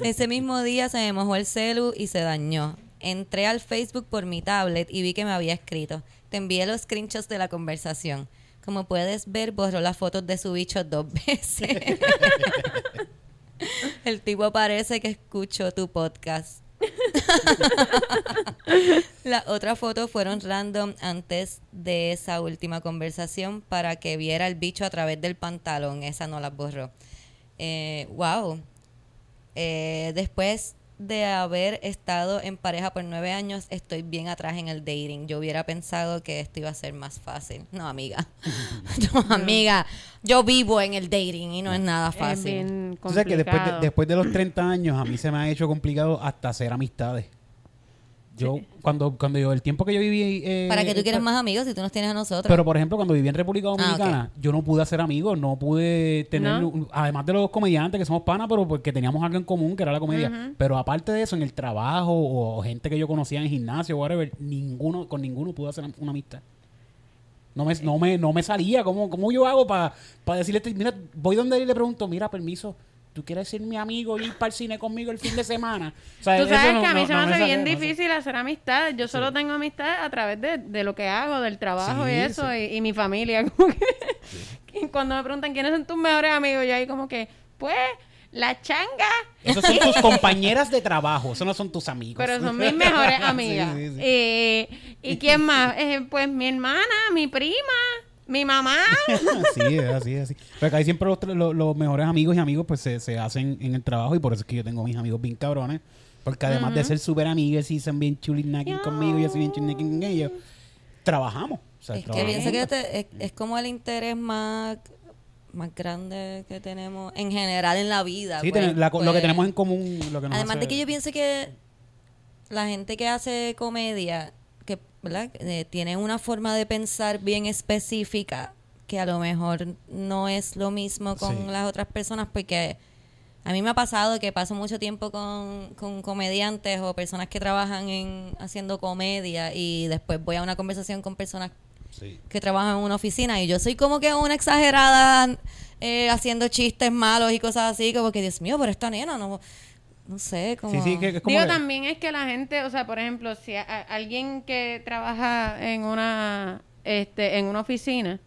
Ese mismo día se me mojó el celu y se dañó. Entré al Facebook por mi tablet y vi que me había escrito. Te envié los screenshots de la conversación. Como puedes ver, borró las fotos de su bicho dos veces. El tipo parece que escuchó tu podcast. Las otras fotos fueron random antes de esa última conversación para que viera el bicho a través del pantalón. Esa no las borró. Eh, wow. Eh, después de haber estado en pareja por nueve años, estoy bien atrás en el dating. Yo hubiera pensado que esto iba a ser más fácil. No, amiga. No, amiga. Yo vivo en el dating y no es nada Es fácil. bien O sea que después de, después de los 30 años a mí se me ha hecho complicado hasta hacer amistades. Yo, cuando, cuando yo, el tiempo que yo viví... eh, ¿Para que tú quieres eh, más amigos si tú nos tienes a nosotros? Pero, por ejemplo, cuando viví en República Ah, Dominicana, yo no pude hacer amigos, no pude tener, además de los comediantes que somos panas, pero porque teníamos algo en común, que era la comedia. Pero aparte de eso, en el trabajo o gente que yo conocía en gimnasio, whatever, ninguno, con ninguno pude hacer una amistad. No me, no me, no me salía. ¿Cómo, cómo yo hago para decirle, este, mira, voy donde él y le pregunto, mira, permiso, ¿tú quieres ser mi amigo y ir para el cine conmigo el fin de semana? O sea, Tú sabes no- que a mí no- se me hace bien difícil hacer amistades. Yo solo tengo amistades a través de, de lo que hago, del trabajo Sí, y eso, sí. y, y mi familia. Como que, cuando me preguntan quiénes son tus mejores amigos, yo ahí como que, pues, la changa. Esos son tus compañeras de trabajo, esos no son tus amigos. Pero son mis mejores amigas. Y, ¿y quién más? Eh, pues mi hermana, mi prima, mi mamá. Sí, es así, es así. Pero ahí siempre los, los- los mejores amigos y amigos pues se, se hacen en el trabajo y por eso es que yo tengo mis amigos bien cabrones. Porque además de ser súper amigos y son bien chulinaki conmigo y yo soy bien chulinaki con ellos, trabajamos. O sea, es que pienso que te- es, es como el interés más, más grande que tenemos en general en la vida. Sí, pues, ten- la- lo pues. que tenemos en común, lo que nos Además hace- de que yo pienso que la gente que hace comedia, ¿verdad? Eh, tiene una forma de pensar bien específica que a lo mejor no es lo mismo con Sí. las otras personas porque a mí me ha pasado que paso mucho tiempo con, con comediantes o personas que trabajan en haciendo comedia y después voy a una conversación con personas Sí. que trabajan en una oficina y yo soy como que una exagerada eh, haciendo chistes malos y cosas así, como que Dios mío, pero esta nena no, no sé, como... Sí, sí, que, que es como Digo, que- también es que la gente, o sea, por ejemplo, si a- a- alguien que trabaja en una, este, en una oficina,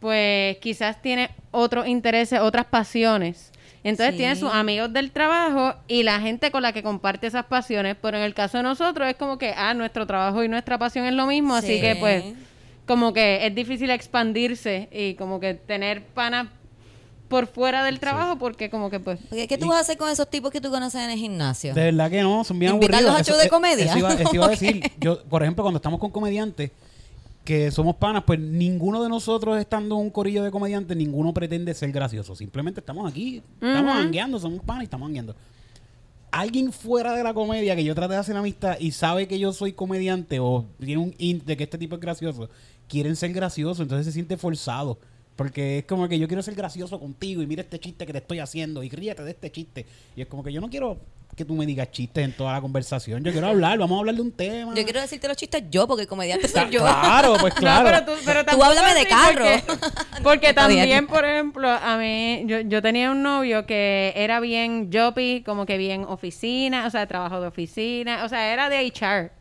pues quizás tiene otros intereses, otras pasiones. Entonces Sí. tiene sus amigos del trabajo y la gente con la que comparte esas pasiones. Pero en el caso de nosotros es como que, ah, nuestro trabajo y nuestra pasión es lo mismo. Así Sí. que pues como que es difícil expandirse y como que tener panas por fuera del trabajo porque como que pues... Porque, ¿Qué tú vas a hacer con esos tipos que tú conoces en el gimnasio? De verdad que no, son bien Invitarlos aburridos. a show de Eso- comedia. Eso iba, eso iba a decir. Yo, por ejemplo, cuando estamos con comediantes, que somos panas, pues ninguno de nosotros estando en un corillo de comediantes, ninguno pretende ser gracioso. Simplemente estamos aquí, estamos hangueando, somos panas y estamos hangueando. Alguien fuera de la comedia que yo trate de hacer amistad y sabe que yo soy comediante o tiene un int de que este tipo es gracioso, quieren ser graciosos, entonces se siente forzado. Porque es como que yo quiero ser gracioso contigo y mira este chiste que te estoy haciendo y ríete de este chiste. Y es como que yo no quiero que tú me digas chistes en toda la conversación. Yo quiero hablar, vamos a hablar de un tema. Yo quiero decirte los chistes yo, porque el comediante soy yo. Claro, pues claro. No, pero tú, pero Tú háblame de carro. Porque, porque Está bien. también, por ejemplo, a mí, yo, yo tenía un novio que era bien joppy, como que bien oficina, o sea, trabajo de oficina, o sea, era de HR.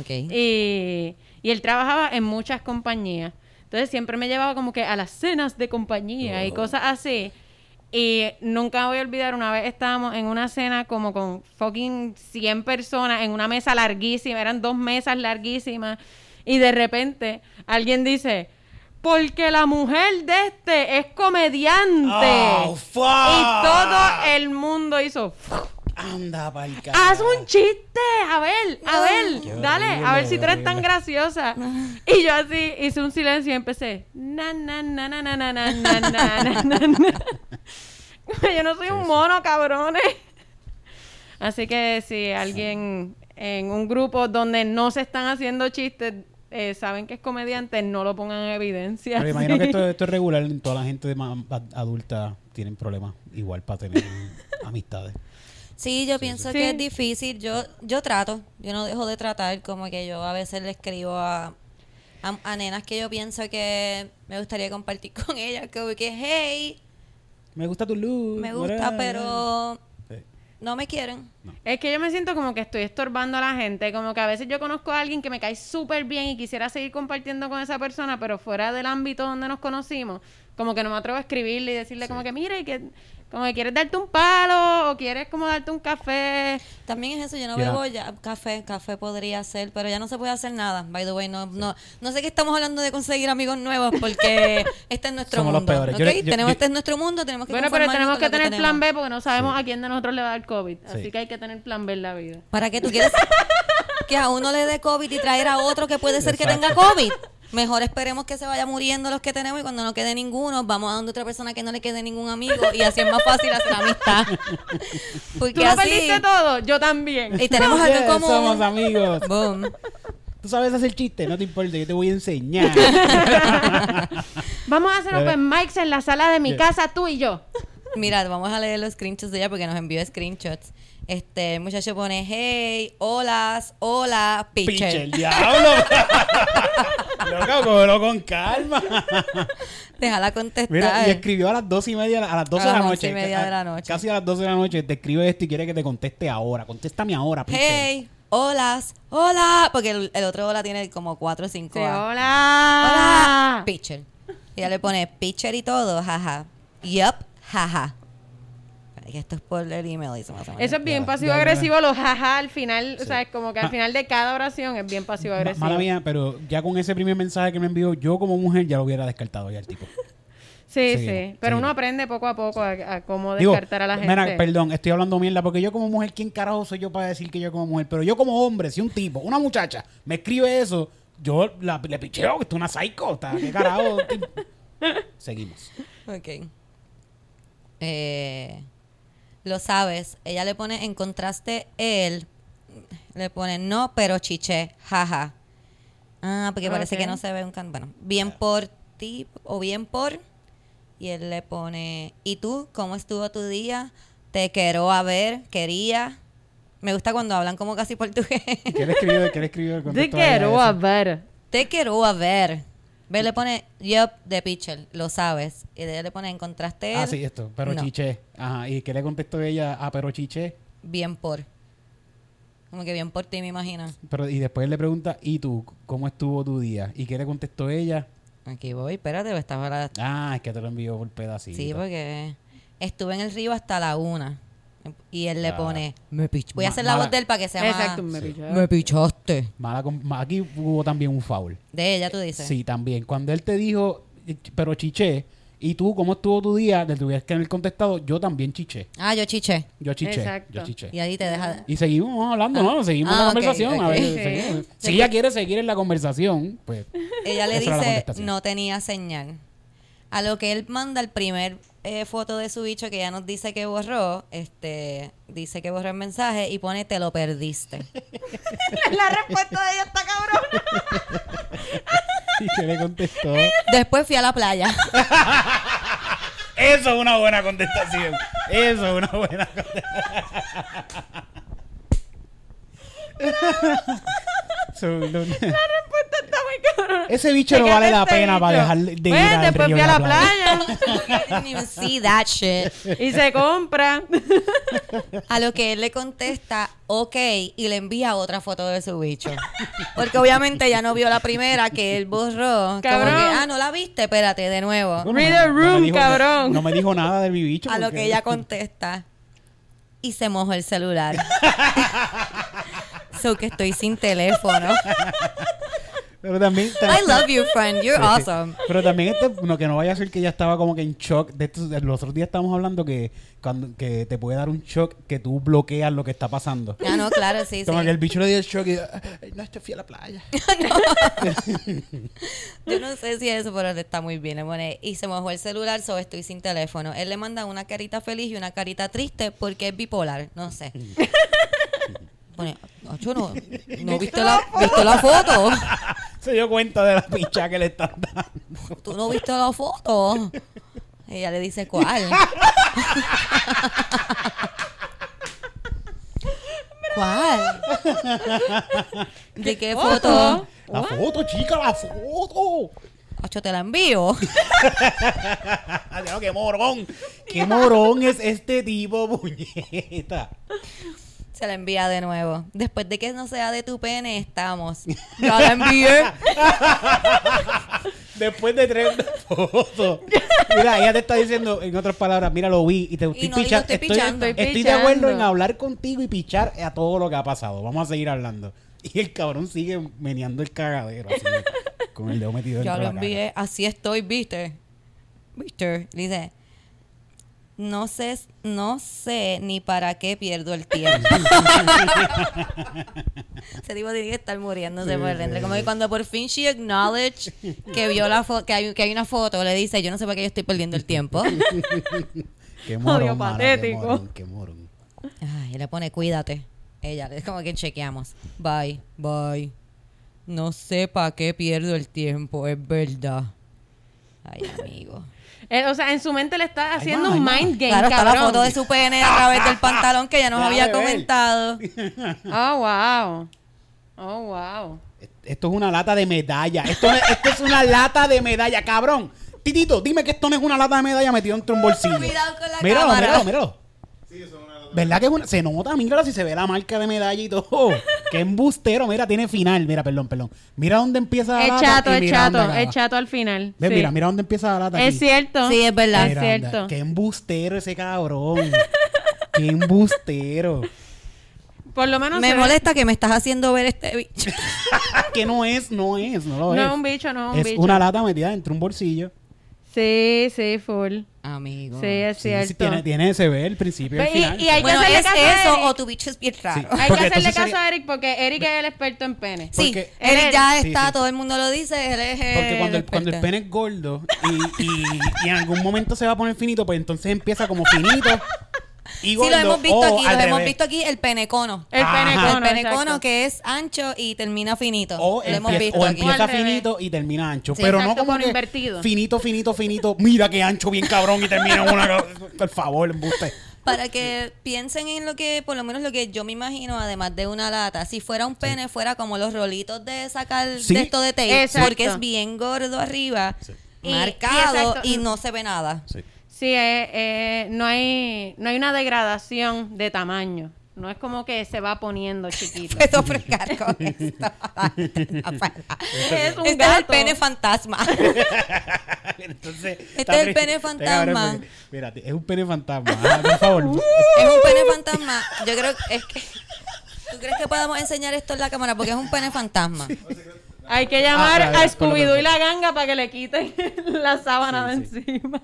Ok. y, y él trabajaba en muchas compañías. Entonces siempre me llevaba como que a las cenas de compañía y cosas así. Y nunca voy a olvidar, una vez estábamos en una cena como con fucking 100 personas en una mesa larguísima, eran dos mesas larguísimas. Y de repente alguien dice, porque la mujer de este es comediante. Oh, fuck. Y todo el mundo hizo... Anda pa'l Haz un chiste, Abel, Abel, Qué dale, horrible, a ver si tú eres tan graciosa. Y yo así hice un silencio y empecé. Na, na, na, na, na, na, na, na, na, na, na, na. Yo no soy un mono, cabrones. Así que si alguien en un grupo donde no se están haciendo chistes eh, saben que es comediante, no lo pongan en evidencia. Pero imagino que esto, esto es regular en toda la gente de ma- adulta tienen problemas igual para tener amistades. Sí, yo pienso sí. que es difícil. Yo yo trato, yo no dejo de tratar, como que yo a veces le escribo a, a, a nenas que yo pienso que me gustaría compartir con ellas, como que, hey, Me gusta tu look. me gusta, pero Sí. no me quieren. Es que yo me siento como que estoy estorbando a la gente, como que a veces yo conozco a alguien que me cae súper bien y quisiera seguir compartiendo con esa persona, pero fuera del ámbito donde nos conocimos, como que no me atrevo a escribirle y decirle como que mira y que como que quieres darte un palo o quieres como darte un café. También es eso, yo no Ya. bebo ya café, café podría ser, pero ya no se puede hacer nada. By the way, no, no, no sé qué estamos hablando de conseguir amigos nuevos porque este es nuestro Somos los mundo. peores. ¿ok? Yo le- yo- tenemos yo- este es nuestro mundo, tenemos que Bueno, pero tenemos que tener plan B porque no sabemos Sí. a quién de nosotros le va a dar COVID, Sí. así que hay que tener plan B en la vida. ¿Para qué tú quieres que a uno le dé COVID y traer a otro que puede ser que tenga COVID? Mejor esperemos que se vaya muriendo los que tenemos y cuando no quede ninguno, vamos a donde otra persona que no le quede ningún amigo y así es más fácil hacer amistad. Porque ¿Tú lo así... perdiste todo? Yo también. Y tenemos algo en común. Somos amigos. Boom. Tú sabes hacer chistes, no te importa, yo te voy a enseñar. Vamos a hacer Eh. open mics en la sala de mi Yeah. casa, tú y yo. Mira, vamos a leer los screenshots de ella porque nos envió screenshots. Este el muchacho pone, hey, hola, hola, pitcher. el diablo. Loca, cógelo con calma. Déjala contestar. Mira, y escribió a las dos y media, a las 12 A de la las noche. once y media de la noche. Casi a las 12 de la noche te escribe esto y quiere que te conteste ahora. Contéstame ahora, Piche. hey, hola, hola. Porque el, el otro hola tiene como 4 o 5 Sí, hola. Hola, pitcher. Y ya le pone pitcher y todo, jaja. Yup, jaja. Y esto es por el email y se me hace. Eso es bien Ya, pasivo-agresivo, los jaja al final, o sea, es como que al final de cada oración es bien Ma- pasivo-agresivo. Mala mía, pero ya con ese primer mensaje que me envió, yo como mujer ya lo hubiera descartado ya el tipo. Sí, Seguimos, sí, pero uno aprende poco a poco a, a cómo Digo, descartar a la gente. mira, perdón, estoy hablando mierda, porque yo como mujer, ¿quién carajo soy yo para decir que yo como mujer? Pero yo como hombre, si un tipo, una muchacha, me escribe eso, yo la- le picheo que esto es una psycho, está, ¿qué carajo? Seguimos. Ok. Eh, lo sabes. Ella le pone, encontraste él. Le pone, no, pero chiché, jaja. Ah, porque parece Ok. que no se ve un can. Bueno, bien por ti o bien por. Y él le pone, ¿y tú? ¿Cómo estuvo tu día? Te quiero a ver, quería. Me gusta cuando hablan como casi portugués. ¿Qué le escribió? ¿Qué le escribió? Te quiero a ver. Te quiero a ver. Ve, le pone, yup, de pitcher, lo sabes. Y ella le pone, ¿encontraste él? Ah, sí, esto, pero No. chiché. Ajá, ¿y qué le contestó ella? Ah, pero chiché. Bien por. Como que bien por ti, me imagino. Pero, y después le pregunta, ¿y tú? ¿Cómo estuvo tu día? ¿Y qué le contestó ella? Aquí voy, espérate, estaba la... Ah, es que te lo envío por pedacitos. Sí, porque estuve en el río hasta la una. Y él le Ah. pone, me pich. Voy a Ma- hacer la mala- voz de él para que sea Exacto, más... me pichó. Me pichaste. Mala com- ma- aquí hubo también un foul. De ella, tú dices. Sí, también. Cuando él te dijo, eh, pero chiché, y tú, ¿cómo estuvo tu día? Le tuvieras que haber contestado, yo también chiché. Ah, yo chiché. Yo chiché. Exacto. Yo chiché. Y ahí te deja... Y seguimos hablando, ¿no? Seguimos Ah, la ok, conversación. A ok. ver, Sí. seguimos. Si ella quiere seguir en la conversación, pues. Ella le esa era la dice, contestación. no tenía señal. A lo que él manda el primer eh, foto de su bicho que ya nos dice que borró, este, dice que borró el mensaje y pone te lo perdiste. La respuesta de ella está cabrona. Y que le contestó. Después fui a la playa. Eso es una buena contestación. Eso es una buena contestación. Está muy cabrona. Ese bicho no vale la este pena para dejar de ir al después río fui y a la playa. playa I didn't even see that shit. y se compra. A lo que él le contesta, ok, y le envía otra foto de su bicho. Porque obviamente ya no vio la primera que él borró. Como que, Cabrón. ah, no la viste, espérate, de nuevo. Bueno, Read no- the no me room, dijo- cabrón. No, me dijo nada de mi bicho. A lo porque- que ella contesta. Y se mojó el celular. So que estoy sin teléfono. Pero también. I love you, friend. You're awesome. Pero también este, no, que no vaya a ser que ella estaba como que en shock. De estos, los otros días estábamos hablando que cuando que te puede dar un shock que tú bloqueas lo que está pasando. Ah, no, claro, sí, sí. Como que el bicho le dio el shock y "Ay, no, estoy fui a la playa. Yo no sé si eso, pero está muy bien. Le pone, y se mojó el celular, so estoy sin teléfono. Él le manda una carita feliz y una carita triste porque es bipolar. No sé. "Acho, no, ¿no viste la, viste la foto? Se dio cuenta de la picha que le están dando. ¿Tú no viste la foto? Ella le dice, ¿cuál? ¿Cuál? ¿De qué foto? La foto, chica, la foto. Acho, te la envío. Qué morón. Qué morón es este tipo, puñeta. Se la envía de nuevo. Después de que no sea de tu pene, estamos. Ya la envié. Después de tres fotos. Mira, ella te está diciendo, en otras palabras, mira, lo vi y te estoy, no digo picha- estoy estoy, pichando. estoy Estoy de acuerdo en hablar contigo y pichar a todo lo que ha pasado. Vamos a seguir hablando. Y el cabrón sigue meneando el cagadero así, con el dedo metido dentro Ya de lo la cara. envié. Así estoy, ¿viste? ¿Viste? Le Dice, no sé, no sé ni para qué pierdo el tiempo. Ese tipo tiene que estar muriéndose por dentro. Como que cuando por fin she acknowledge que vio la foto, que hay, que hay una foto, le dice, yo no sé para qué yo estoy perdiendo el tiempo. Qué morón, Odio patético. Qué morón, qué morón. Ay, y le pone, cuídate. Ella, es como que chequeamos. Bye, bye. No sé para qué pierdo el tiempo, es verdad. Ay, amigo. Eh, o sea, en su mente le está haciendo un mind game, Claro, está la cabrón. foto de su pene a través del pantalón que ya nos había comentado. Oh, wow. Oh, wow. Esto es una lata de medalla. Esto, no- esto es una lata de medalla, cabrón. Titito, dime que esto no es una lata de medalla metido dentro de un bolsillo. Cuidado con la míralo, cámara. míralo, míralo. Sí, eso es una lata. ¿Verdad que es una- se nota? Míralo si se ve la marca de medalla y todo. Qué embustero. Mira, tiene final. Mira, perdón, perdón. Mira dónde empieza la Es lata. chato, es dónde chato, es chato al final. Sí. Mira, mira dónde empieza la lata. Es aquí. cierto. Sí, es verdad. Mira, es anda, cierto. Qué embustero ese cabrón. Qué embustero. Por lo menos Me ve- molesta que me estás haciendo ver este bicho. que no es, no es, no lo No es. es un bicho, no es un es bicho. una lata metida dentro de un bolsillo. Sí, sí, full. Amigo. Sí, es Sí, cierto. sí, tiene, tiene, se ve el principio y el Ve, y- final. y hay que hacerle ¿es caso a eso Eric. o tu bicho es bien raro? Sí. Hay Porque que hacerle caso sería- a Eric porque Eric es el experto en pene. Sí, Porque- él Él- ya sí, está, sí. todo el mundo lo dice, él es Porque cuando el, el cuando el pene es gordo y, y, y en algún momento se va a poner finito, pues entonces empieza como finito y Sí, lo hemos visto aquí, lo hemos visto aquí, el penecono. El Ajá. penecono, el penecono exacto. que es ancho y termina finito. O, lo hemos empieza, visto o aquí. empieza revés. finito y termina ancho. Sí, pero no como que invertido. finito, finito, finito. Mira qué ancho, bien cabrón y termina en una... Por favor, embuste. Para que piensen en lo que, por lo menos lo que yo me imagino, además de una lata. Si fuera un pene, fuera como los rolitos de sacar Sí. de esto de tape. Exacto. Porque es bien gordo arriba, Y- y marcado exacto. y, no se ve nada. Sí. Eh, eh, no, hay, no hay una degradación de tamaño. No es como que se va poniendo chiquito. Puedo fregar con esto. es un Este es el pene fantasma. Entonces, Este es el pene fantasma. Mírate, es un pene fantasma. Ah, por favor. Es un pene fantasma. Yo creo que es que. ¿Tú crees que podamos enseñar esto en la cámara? Porque es un pene fantasma. Hay que llamar Ah, a Scooby-Doo y la ganga para que le quiten la sábana Sí, de sí. encima.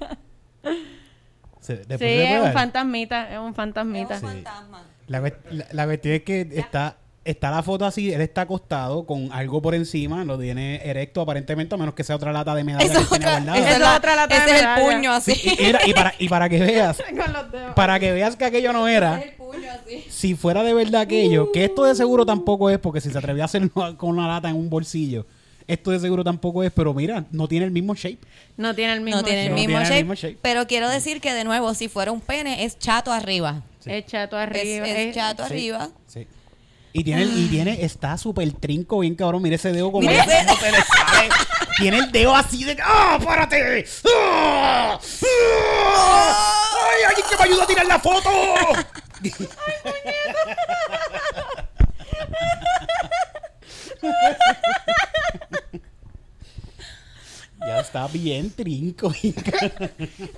Se- Sí, es un fantasmita, es un Es fantasmita. un fantasma. La, la- la cuestión es que está, está la foto así, él está acostado con algo por encima, lo tiene erecto aparentemente, a menos que sea otra lata de medalla Esa que es tiene otra, guardada. esa es la- otra lata de ese es el puño así. Sí, y, para, y para que veas, para que veas que aquello no era, el puño así. si fuera de verdad aquello, que esto de seguro tampoco es, porque si se atrevió a hacerlo con una lata en un bolsillo, esto de seguro tampoco es, pero mira, no tiene el mismo shape. No tiene el mismo No tiene el No shape. mismo, tiene el mismo shape. Pero quiero decir que, de nuevo, si fuera un pene, es chato arriba. Es chato arriba. es es- chato Sí, arriba. Sí. Y tiene, el- y tiene, está súper trinco, bien cabrón. Mira ese dedo como Mira ese- cómo se le sale. Tiene el dedo así de. ¡Ah, párate! ¡Ah! ¡Ah! ¡Ay, alguien que me ayude a tirar la foto! ya está bien trinco.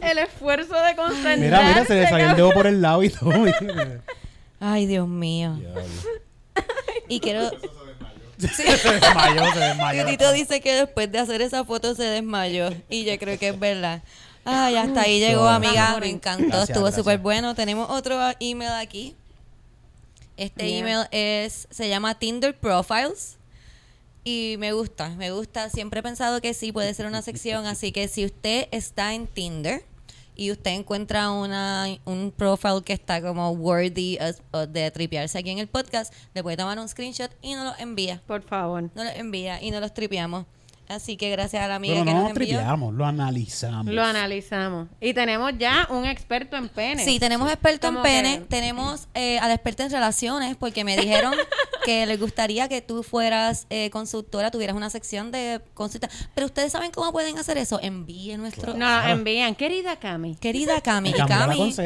El esfuerzo de concentrarse. mira, mira, se le salió el dedo por el lado y todo. Ay, Dios mío. Y quiero... se desmayó, se desmayó. Tito dice que después de hacer esa foto se desmayó. Y yo creo que es verdad. Ay, hasta ahí llegó, amiga. Me encantó. Gracias, Estuvo súper bueno. Tenemos otro email aquí. Este Yeah. email es se llama Tinder Profiles. Y me gusta, me gusta. Siempre he pensado que sí puede ser una sección. Así que si usted está en Tinder y usted encuentra una, un profile que está como worthy of- of de tripearse aquí en el podcast, le puede tomar un screenshot y nos lo envía. Por favor. No los envía y no los tripeamos. Así que gracias a la amiga Pero que no nos nos envió. tripeamos, lo analizamos. Lo analizamos. Y tenemos ya un experto en pene. Sí, tenemos experto en pene, que- tenemos eh, a la experta en relaciones, porque me dijeron que les gustaría que tú fueras eh, consultora, tuvieras una sección de consulta. Pero ustedes saben cómo pueden hacer eso. Envíe nuestro... Nos Claro. envían. Querida Cami. Querida Cami, Y Cami Cami, sí.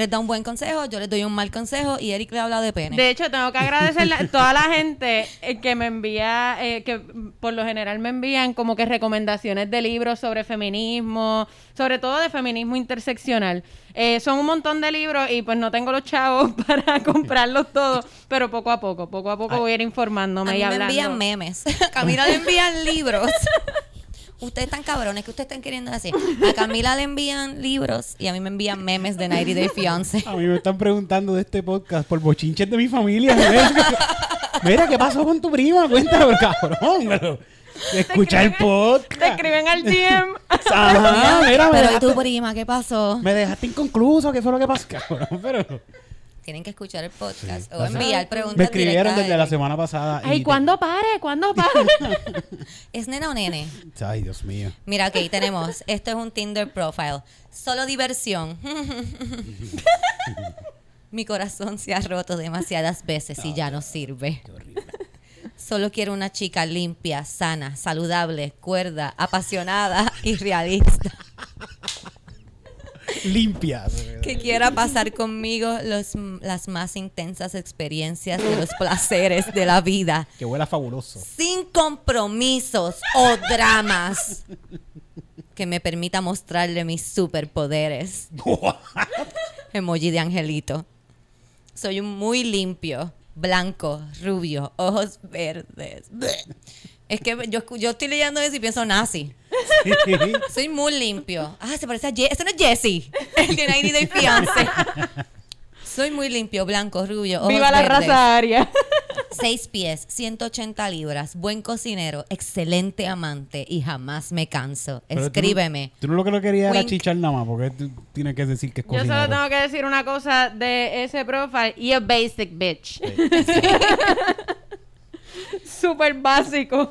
Les da un buen consejo, yo les doy un mal consejo y Eric le habla de pene. De hecho, tengo que agradecerle a toda la gente eh, que me envía, eh, que por lo general me envían como que recomendaciones de libros sobre feminismo, sobre todo de feminismo interseccional. Eh, son un montón de libros y pues no tengo los chavos para comprarlos todos, pero poco a poco, poco a poco voy a ir a informándome mí y me hablando. envían memes. A Camila le envían libros. Ustedes están cabrones, que ustedes están queriendo decir? A Camila le envían libros y a mí me envían memes de 90 Day Fiance. A mí me están preguntando de este podcast por bochinches de mi familia. Mira, Mira, ¿qué pasó con tu prima? Cuéntame, cabrón. Pero, escucha el Te podcast. escriben al DM. Ajá, mira, me Pero ¿y dejaste, tu prima qué pasó? me dejaste inconcluso. ¿Qué fue lo que pasó, cabrón? Pero Tienen que escuchar el podcast o enviar preguntas me escribieron desde la semana pasada. Ay, y- ¿cuándo pare? ¿Cuándo pare? ¿Es nena o nene? Ay, Dios mío. Mira, ok, tenemos. Esto es un Tinder profile. Solo diversión. Mi corazón se ha roto demasiadas veces y ya no sirve. Solo quiero una chica limpia, sana, saludable, cuerda, apasionada y realista. Limpias. Que quiera pasar conmigo los, las más intensas experiencias de los placeres de la vida. Que huela fabuloso. sin compromisos o dramas que me permita mostrarle mis superpoderes. Emoji de angelito. Soy un muy limpio, blanco, rubio, ojos verdes. Es que yo, yo estoy leyendo eso y pienso nazi. Soy muy limpio. Ah, se parece a Jesse. Ese no es Jesse. El de 90 Day Fiance. Soy muy limpio, blanco, rubio, ojos Viva la verdes. raza aria. Seis pies, 180 libras, buen cocinero, excelente amante y jamás me canso. Pero tú Escríbeme. Tú no lo que lo querías era chichar nada más, porque tú tienes que decir que es Yo solo cocinero. tengo que decir una cosa de ese profile. Y a basic bitch. Súper básico.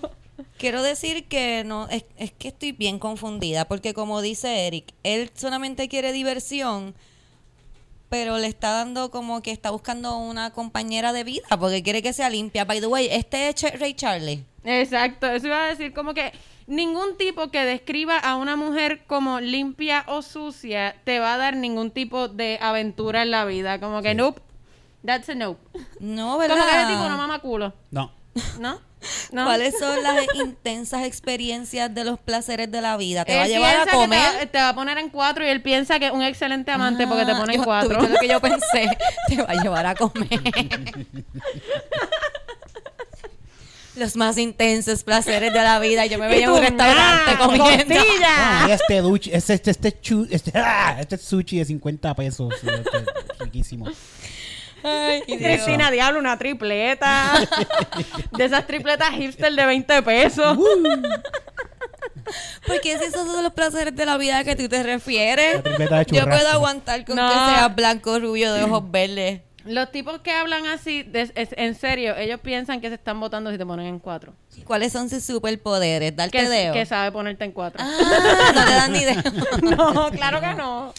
Quiero decir que no, es, es que estoy bien confundida, porque como dice Eric, él solamente quiere diversión, pero le está dando como que está buscando una compañera de vida, porque quiere que sea limpia. By the way, este es Ch- Ray Charlie. Exacto, eso iba a decir como que ningún tipo que describa a una mujer como limpia o sucia te va a dar ningún tipo de aventura en la vida, como que nope. That's a no. No, Como que ese ¿verdad? tipo no mama culo. No. ¿No? ¿No? ¿Cuáles son las intensas experiencias de los placeres de la vida? ¿Te Él va a llevar a comer? Te, va- te va a poner en cuatro y él piensa que es un excelente amante porque te Ah, pone en cuatro. tuviste lo que yo pensé. Te va a llevar a comer. Los más intensos placeres de la vida. Yo me veía en un restaurante nah, comiendo. Ah, este duchi, este, este, este, chu- este, ah, este sushi de 50 pesos. sí, este, riquísimo. Ay. Cristina Diablo, una tripleta. de esas tripletas hipster de 20 pesos. Porque si esos son los placeres de la vida a que tú te refieres, La tripleta de yo puedo aguantar con No. que sea blanco, rubio, de ojos verdes. Los tipos que hablan así, de- es- en serio, ellos piensan que se están votando si te ponen en cuatro. ¿Cuáles son sus superpoderes? Darte Que, dedo. que sabe ponerte en cuatro. Ah, no te dan ni idea. no, claro que no.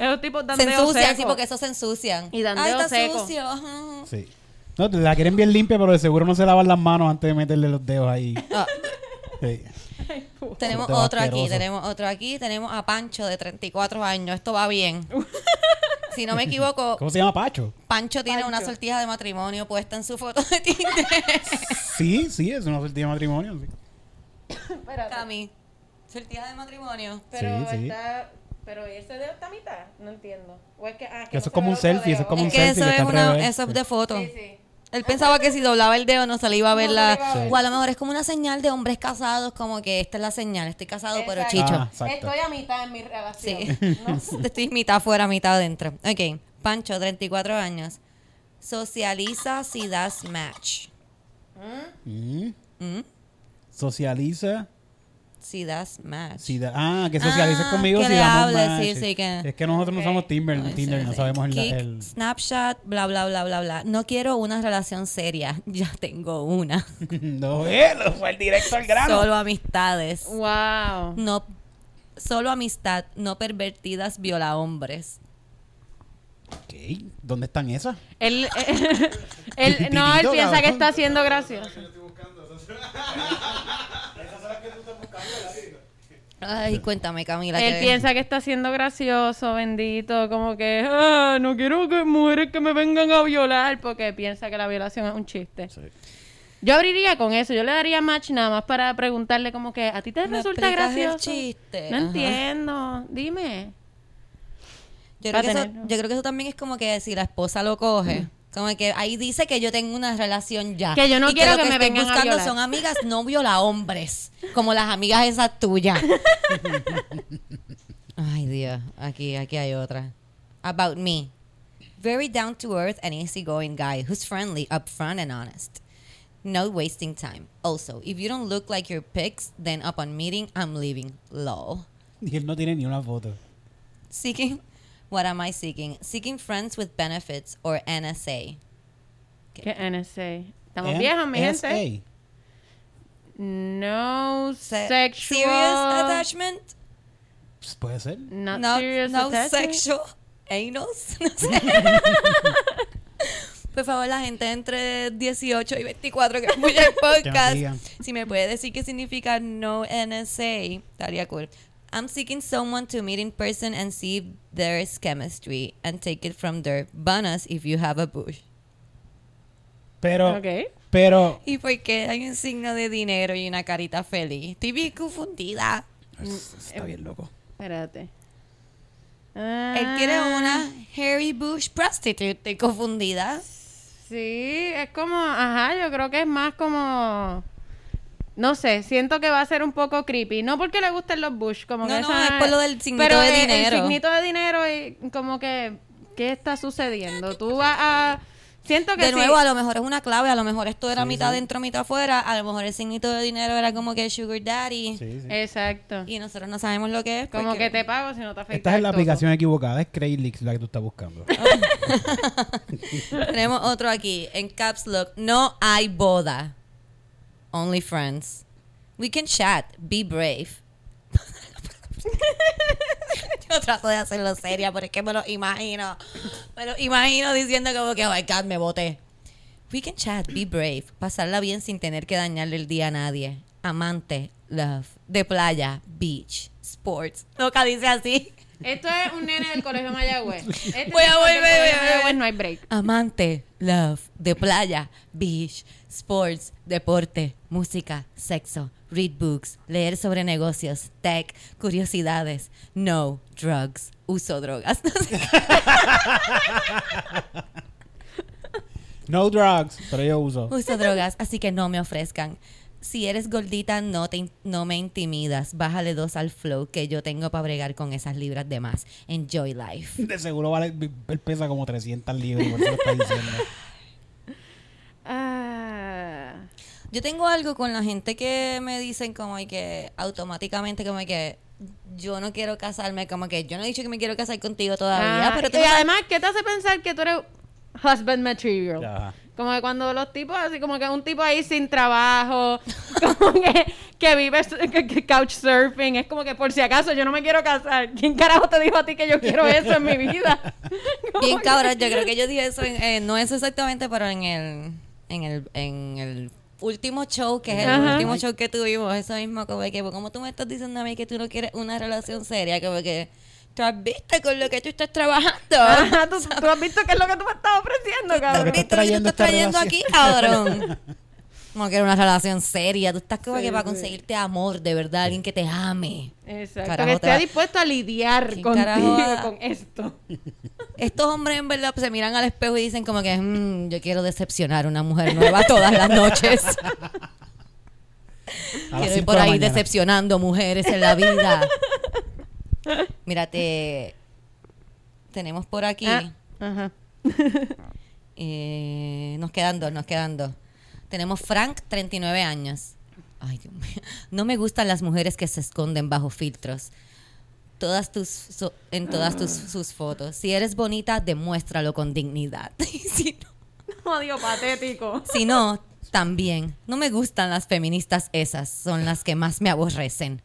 Esos tipos dan se ensucian, seco. sí, porque esos se ensucian. Y dan Ay, está seco. sucio. ajá. Sí. No, la quieren bien limpia, pero de seguro no se lavan las manos antes de meterle los dedos ahí. Ah, Sí. tenemos otro aquí, tenemos otro aquí. Tenemos a Pancho de 34 años. Esto va bien. si no me equivoco, ¿Cómo se llama Pacho? Pancho tiene una Pancho. sortija de matrimonio puesta en su foto de Tinder. Sí, sí, es una sortija de matrimonio. sí. Cami, sortija de matrimonio. Pero Sí, sí. está... Pero ese dedo está a mitad, no entiendo. O es que, ah, Que no eso es como un selfie, eso es como un que selfie eso es, una, revés. eso es de foto. Sí, sí. Él pensaba que si doblaba el dedo no se le iba a ver No la... a ver. O a lo mejor es como una señal de hombres casados, como que esta es la señal, estoy casado pero chicho. Ah. Estoy a mitad en mi relación. Sí. ¿no? Estoy mitad afuera, mitad adentro. Ok. Pancho, 34 años. Socializa si das match. Mm. ¿Mm? Socializa. Si das match. Si da- ah, que socialices Ah, conmigo que si le damos hables, match. sí, sí, que- Es que nosotros no Ok. usamos Tinder, Ay, Tinder sí, no sí. sabemos el, el- Snapchat, bla, bla, bla, bla, bla. No quiero una relación seria. Ya tengo una. no, él fue el directo al grano. Solo amistades. Wow. No, solo amistad, no pervertidas viola hombres. Ok, ¿Dónde están esas? Él, eh, él- no, él piensa que está siendo gracioso. Yo estoy buscando. Esas son esas son las que tú estás buscando, Larry. Ay, cuéntame, Camila. Él que- piensa que está siendo gracioso, bendito, como que ah, no quiero que mujeres que me vengan a violar porque piensa que la violación es un chiste. Yo abriría con eso, yo le daría match nada más para preguntarle como que a ti te ¿Me resulta el gracioso. chiste? No Ajá. entiendo, dime. Yo Va creo, que a eso, tener- yo creo que eso también es como que si la esposa lo coge. Como que ahí dice que yo tengo una relación ya. Que yo no Y quiero lo que me estoy vengan a buscando violar. son amigas no viola hombres. Como las amigas esas tuyas. Ay, Dios. Aquí, aquí hay otra. About me. Very down to earth and easygoing guy who's friendly, upfront, and honest. No wasting time. Also, if you don't look like your pics, then upon meeting, I'm leaving. Lol. Y él no tiene ni una foto. Seeking, what am I seeking? Seeking friends with benefits or NSA. Que NSA. Estamos N- viejos, mi gente. No Se- sexual. Serious attachment? Pues puede ser. Not no serious no attachment. sexual anals. No sé. Por favor, la gente entre 18 y 24 que escucha el podcast, si me puede decir qué significa no NSA, estaría cool. I'm seeking someone to meet in person and see if there is chemistry and take it from there. Bonus if you have a bush. Pero, Ok. pero, ¿Y por qué hay un signo de dinero y una carita feliz? Estoy bien confundida. está bien loco. Espérate. Él quiere Ah, una Harry Bush prostitute. Estoy confundida. Sí, es como, ajá, yo creo que es más como, no sé, siento que va a ser un poco creepy. No porque le gusten los Bush, como No, que no, esa- es por lo del signito pero de el- dinero. El signito de dinero y como que, ¿qué está sucediendo? Tú vas a, siento que De sí. nuevo, a lo mejor es una clave. A lo mejor esto era Sí, mitad sí. dentro, mitad afuera. A lo mejor el signito de dinero era como que Sugar Daddy. Sí, sí. Exacto. Y nosotros no sabemos lo que es. Como porque- que te pago si no te afecta. Esta es la aplicación equivocada, es Craigslist la que tú estás buscando. Tenemos otro aquí. En Caps Lock. No hay boda. Only friends. We can chat. Be brave. Yo trato de hacerlo seria, pero es que me lo imagino. Me lo imagino diciendo como que, oh my God, me boté. We can chat, be brave. Pasarla bien sin tener que dañarle el día a nadie. Amante, love. De playa, beach, sports. Nunca dice así. Esto es un nene del colegio Mayagüez. Este Voy a volver. Mayagüez no hay break. Amante, love, de playa, beach, sports, deporte, música, sexo, read books, leer sobre negocios, tech, curiosidades, no, drugs, uso drogas. No drugs, pero yo uso. uso drogas, así que no me ofrezcan. Si eres gordita, no, te, no me intimidas. Bájale dos al flow que yo tengo para bregar con esas libras de más. Enjoy life. De seguro vale, él pesa como 300 libras, por eso lo está diciendo. Ah. Yo tengo algo con la gente que me dicen como hay que automáticamente como hay que yo no quiero casarme, como que yo no he dicho que me quiero casar contigo todavía, Ah, pero y además, ¿qué te hace pensar que tú eres husband material? Ajá. Como que cuando los tipos, así como que un tipo ahí sin trabajo, como que, que vive su- que- que couch surfing, es como que por si acaso yo no me quiero casar. ¿Quién carajo te dijo a ti que yo quiero eso en mi vida? Bien que- cabrón, yo creo que yo dije eso, en- eh, no eso exactamente, pero en el, en el, en el último show, que es el Ajá. último show que tuvimos, eso mismo, como que, como tú me estás diciendo a mí que tú no quieres una relación seria, como que tú has visto con lo que tú estás trabajando. Ajá, ¿tú, tú has visto qué es lo que tú me estás ofreciendo, ¿Has cabrón. visto lo que tú trayendo estás trayendo aquí, cabrón? Como que era una relación seria. Tú estás como que para conseguirte amor, de verdad, alguien que te ame. Exacto, Carajo, que esté dispuesto a lidiar ¿Quién contigo con esto. Estos hombres en verdad se miran al espejo y dicen como que "Mm, yo quiero decepcionar a una mujer nueva todas las noches. Quiero ir por ahí mañana. decepcionando mujeres en la vida. Mírate, tenemos por aquí, Ah, ajá. eh, nos quedan dos, nos quedan dos. Tenemos Frank, 39 años. Ay, Dios mío. No me gustan las mujeres que se esconden bajo filtros. Todas tus, so- en todas tus, sus fotos. Si eres bonita, demuéstralo con dignidad. Si no, Odio patético. si no, también. No me gustan las feministas esas. Son las que más me aborrecen.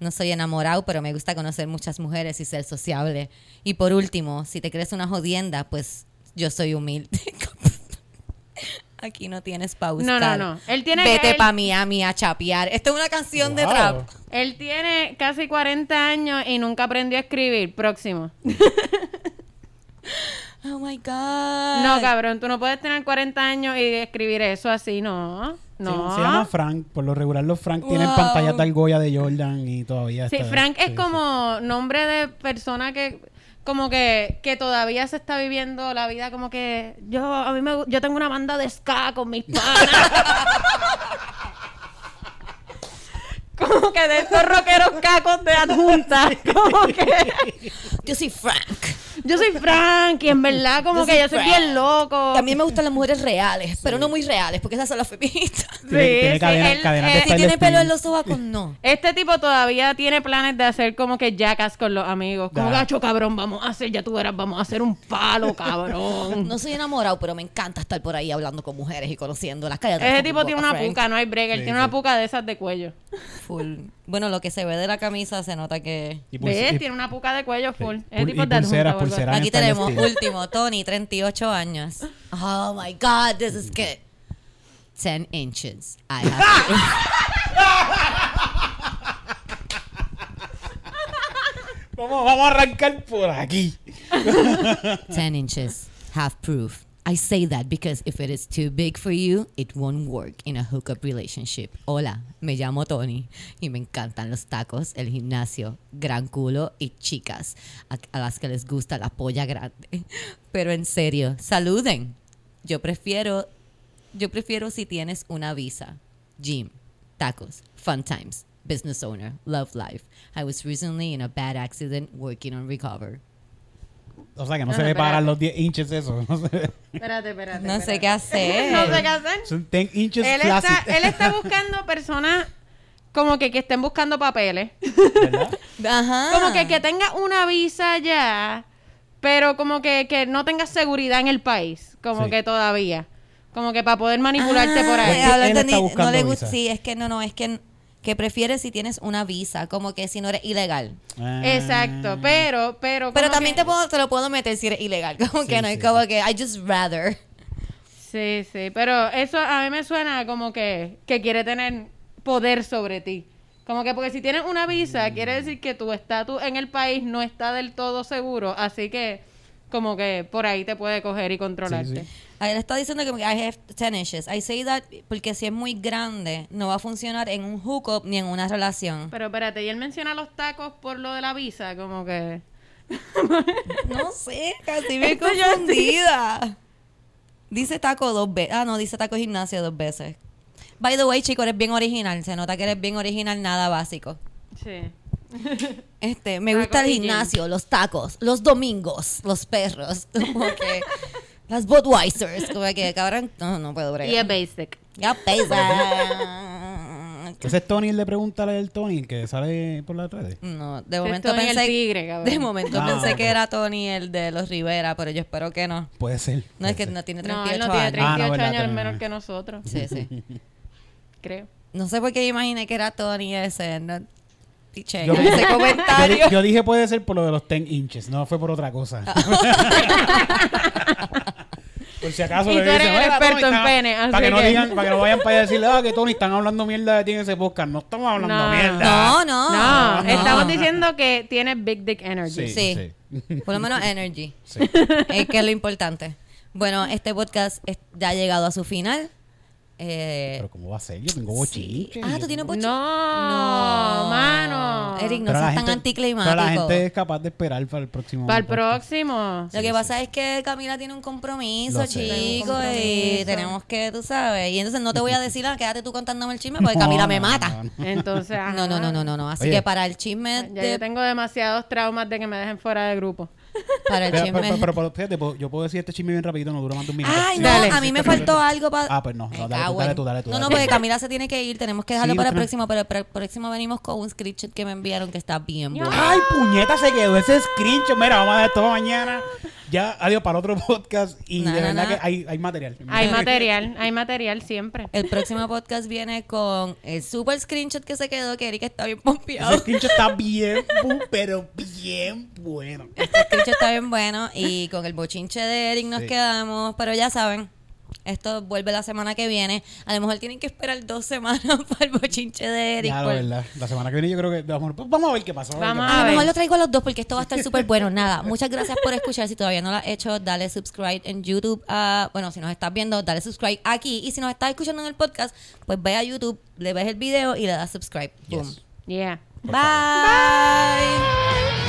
No soy enamorado, pero me gusta conocer muchas mujeres y ser sociable. Y por último, si te crees una jodienda, pues yo soy humilde. Aquí no tienes pa' No, no, no. Él tiene Vete él- pa' Miami a chapear. Esto es una canción de trap. Él tiene casi 40 años y nunca aprendió a escribir. Próximo. Oh my God. No, cabrón, tú no puedes tener 40 años y escribir eso así, no. No. Se, se llama Frank. Por lo regular, los Frank tienen pantallas de argolla de Jordan y todavía Sí, está- Frank es sí, como nombre de persona que como que, que todavía se está viviendo la vida como que yo a mí me yo tengo una banda de ska con mis panas. como que de estos rockeros cacos de adjunta, como que Yo soy Frank. Yo soy Frank y en verdad como Yo que soy yo soy Frank. bien loco. También me gustan las mujeres reales, pero no muy reales, porque esas son las feministas. Tiene, tiene sí, cadena- él- cadenas eh, de Si Style tiene pelo en los sobacos, no. Este tipo todavía tiene planes de hacer como que jackas con los amigos. Como gacho, cabrón, vamos a hacer, ya tú verás, vamos a hacer un palo, cabrón. No soy enamorado, pero me encanta estar por ahí hablando con mujeres y conociéndolas. Cállate. Ese tipo tiene una Frank. puca, no hay break. Él Sí, tiene sí. una puca de esas de cuello. Full. Bueno, lo que se ve de la camisa se nota que... Y ¿Ves? y- Tiene una puca de cuello full. Sí. Ese tipo de pulseras, Aquí tenemos último, Tony, 38 años. Oh my God, this is good. 10 inches. I have Vamos, vamos a arrancar por aquí. 10 inches. Have proof. I say that because if it is too big for you, it won't work in a hookup relationship. Hola, me llamo Tony y me encantan los tacos, el gimnasio, gran culo y chicas a, a las que les gusta la polla grande. Pero en serio, saluden. Yo prefiero, yo prefiero si tienes una visa. Gym, tacos, fun times, business owner, love life. I was recently in a bad accident working on recover. O sea que no, No, se no, paran espérate. los 10 inches eso. No se- Espérate, espérate. No sé qué hacer. No sé qué hacer. Son 10 inches Él está, él está buscando personas como que, que estén buscando papeles. ¿Verdad? Ajá. Como que que tenga una visa ya, pero como que, que no tenga seguridad en el país. Como Sí. que todavía. Como que para poder manipularte por Ah, ahí. Él está buscando no le gusta. visa. Sí, es que no, no, es que, que prefieres si tienes una visa, como que si no eres ilegal. Ah. Exacto, pero, pero. Pero también que- te, puedo, te lo puedo meter si eres ilegal. Como Sí, que no, sí, es como sí. que I just rather. Sí, sí, pero eso a mí me suena como que, que quiere tener poder sobre ti. Como que porque si tienes una visa, quiere decir que tu estatus en el país no está del todo seguro, así que como que por ahí te puede coger y controlarte. Sí, sí. Le está diciendo que I have 10 inches. I say that porque si es muy grande, no va a funcionar en un hookup ni en una relación. Pero espérate, y él menciona los tacos por lo de la visa, como que... No sé, casi me yo confundida. Dice taco dos veces. Ah, no, dice taco gimnasio dos veces. By the way, chico, eres bien original. Se nota que eres bien original, nada básico. Sí. Este, me Taco gusta el gym. gimnasio, los tacos, los domingos, los perros, como que las Budweisers, como que cabrón, no, no puedo Y bregar. es basic. Ya pesa. Ese es Tony, el de pregúntale del Tony, que sale por las redes. No, de momento el pensé tigre, cabrón. de momento Ah, pensé ok. que era Tony el de los Rivera, pero yo espero que no. Puede ser. No puede es que ser. no tiene No, 38 él no tiene años. 38 Ah, no, verdad, años no. que nosotros, Sí, sí. creo. No sé por qué imaginé que era Tony ese, no piché Yo, ese yo di- comentario. yo dije puede ser por lo de los 10 inches, no fue por otra cosa. por si acaso Y le tú eres dicen, el "Oiga, experto Tony, en está-" pene, así para que, no que- digan, para que no vayan para allá a decirle, ah, que Tony están hablando mierda de ti en ese podcast. No estamos hablando No. mierda. No, no. No, no. estamos diciendo que tiene big dick energy. Sí. Por lo menos energy. Sí. Es que es lo importante. Bueno, este podcast es- ya ha llegado a su final. Eh, Pero ¿cómo va a ser? Yo tengo sí. bochinche. Ah, tú tienes bochinche. No, mano. Eric, no Pero la seas tan gente- anticlimático. Pero la gente es capaz de esperar para el próximo. Para el próximo. Lo que pasa es que Camila tiene un compromiso, Lo sé. chico, Tengo un y tenemos que, tú sabes. Y entonces no te voy a decir, ah, quédate tú contándome el chisme, porque Camila No, me no, mata. no, no. Entonces, ajá. No, no, no, no, no, no. Así Oye. que para el chisme, Ya de- yo tengo demasiados traumas de que me dejen fuera de grupo. Para el Pero, chisme. pero, pero, pero, fíjate, puedo- yo puedo decir este chisme bien rapidito, no dura más de un minuto. Ay, no, Dale. a mí me faltó algo para. Ah, pues no, no, dale tú, dale tú, dale tú, No, dale no, porque Camila se tiene que ir, tenemos que dejarlo Sí, para el próximo, pero para el próximo venimos con un screenshot que me enviaron que está bien bueno. Ay, puñeta, se quedó ese screenshot. Mira, vamos a ver todo mañana. Ya, adiós para otro podcast. Y Na, de verdad que hay, hay material. Hay material, hay material siempre. El próximo podcast viene con el super screenshot que se quedó, que Erika está bien Ese pompeado. screenshot está bien, pero bien bueno. Este está bien bueno y con el bochinche de Eric nos Sí. quedamos, pero ya saben. Esto vuelve la semana que viene. A lo mejor tienen que esperar dos semanas para el bochinche de Eric. Por- verdad. La semana que viene yo creo que vamos, pues vamos a ver qué pasa. ver Vamos qué A A lo ver. mejor lo traigo a los dos porque esto va a estar súper bueno. Nada, muchas gracias por escuchar. Si todavía no lo has hecho, dale subscribe en YouTube. ah, bueno, si nos estás viendo, dale subscribe aquí. Y si nos estás escuchando en el podcast, pues ve a YouTube, le ves el video y le das subscribe. Yes. Boom. Yeah. Por Bye.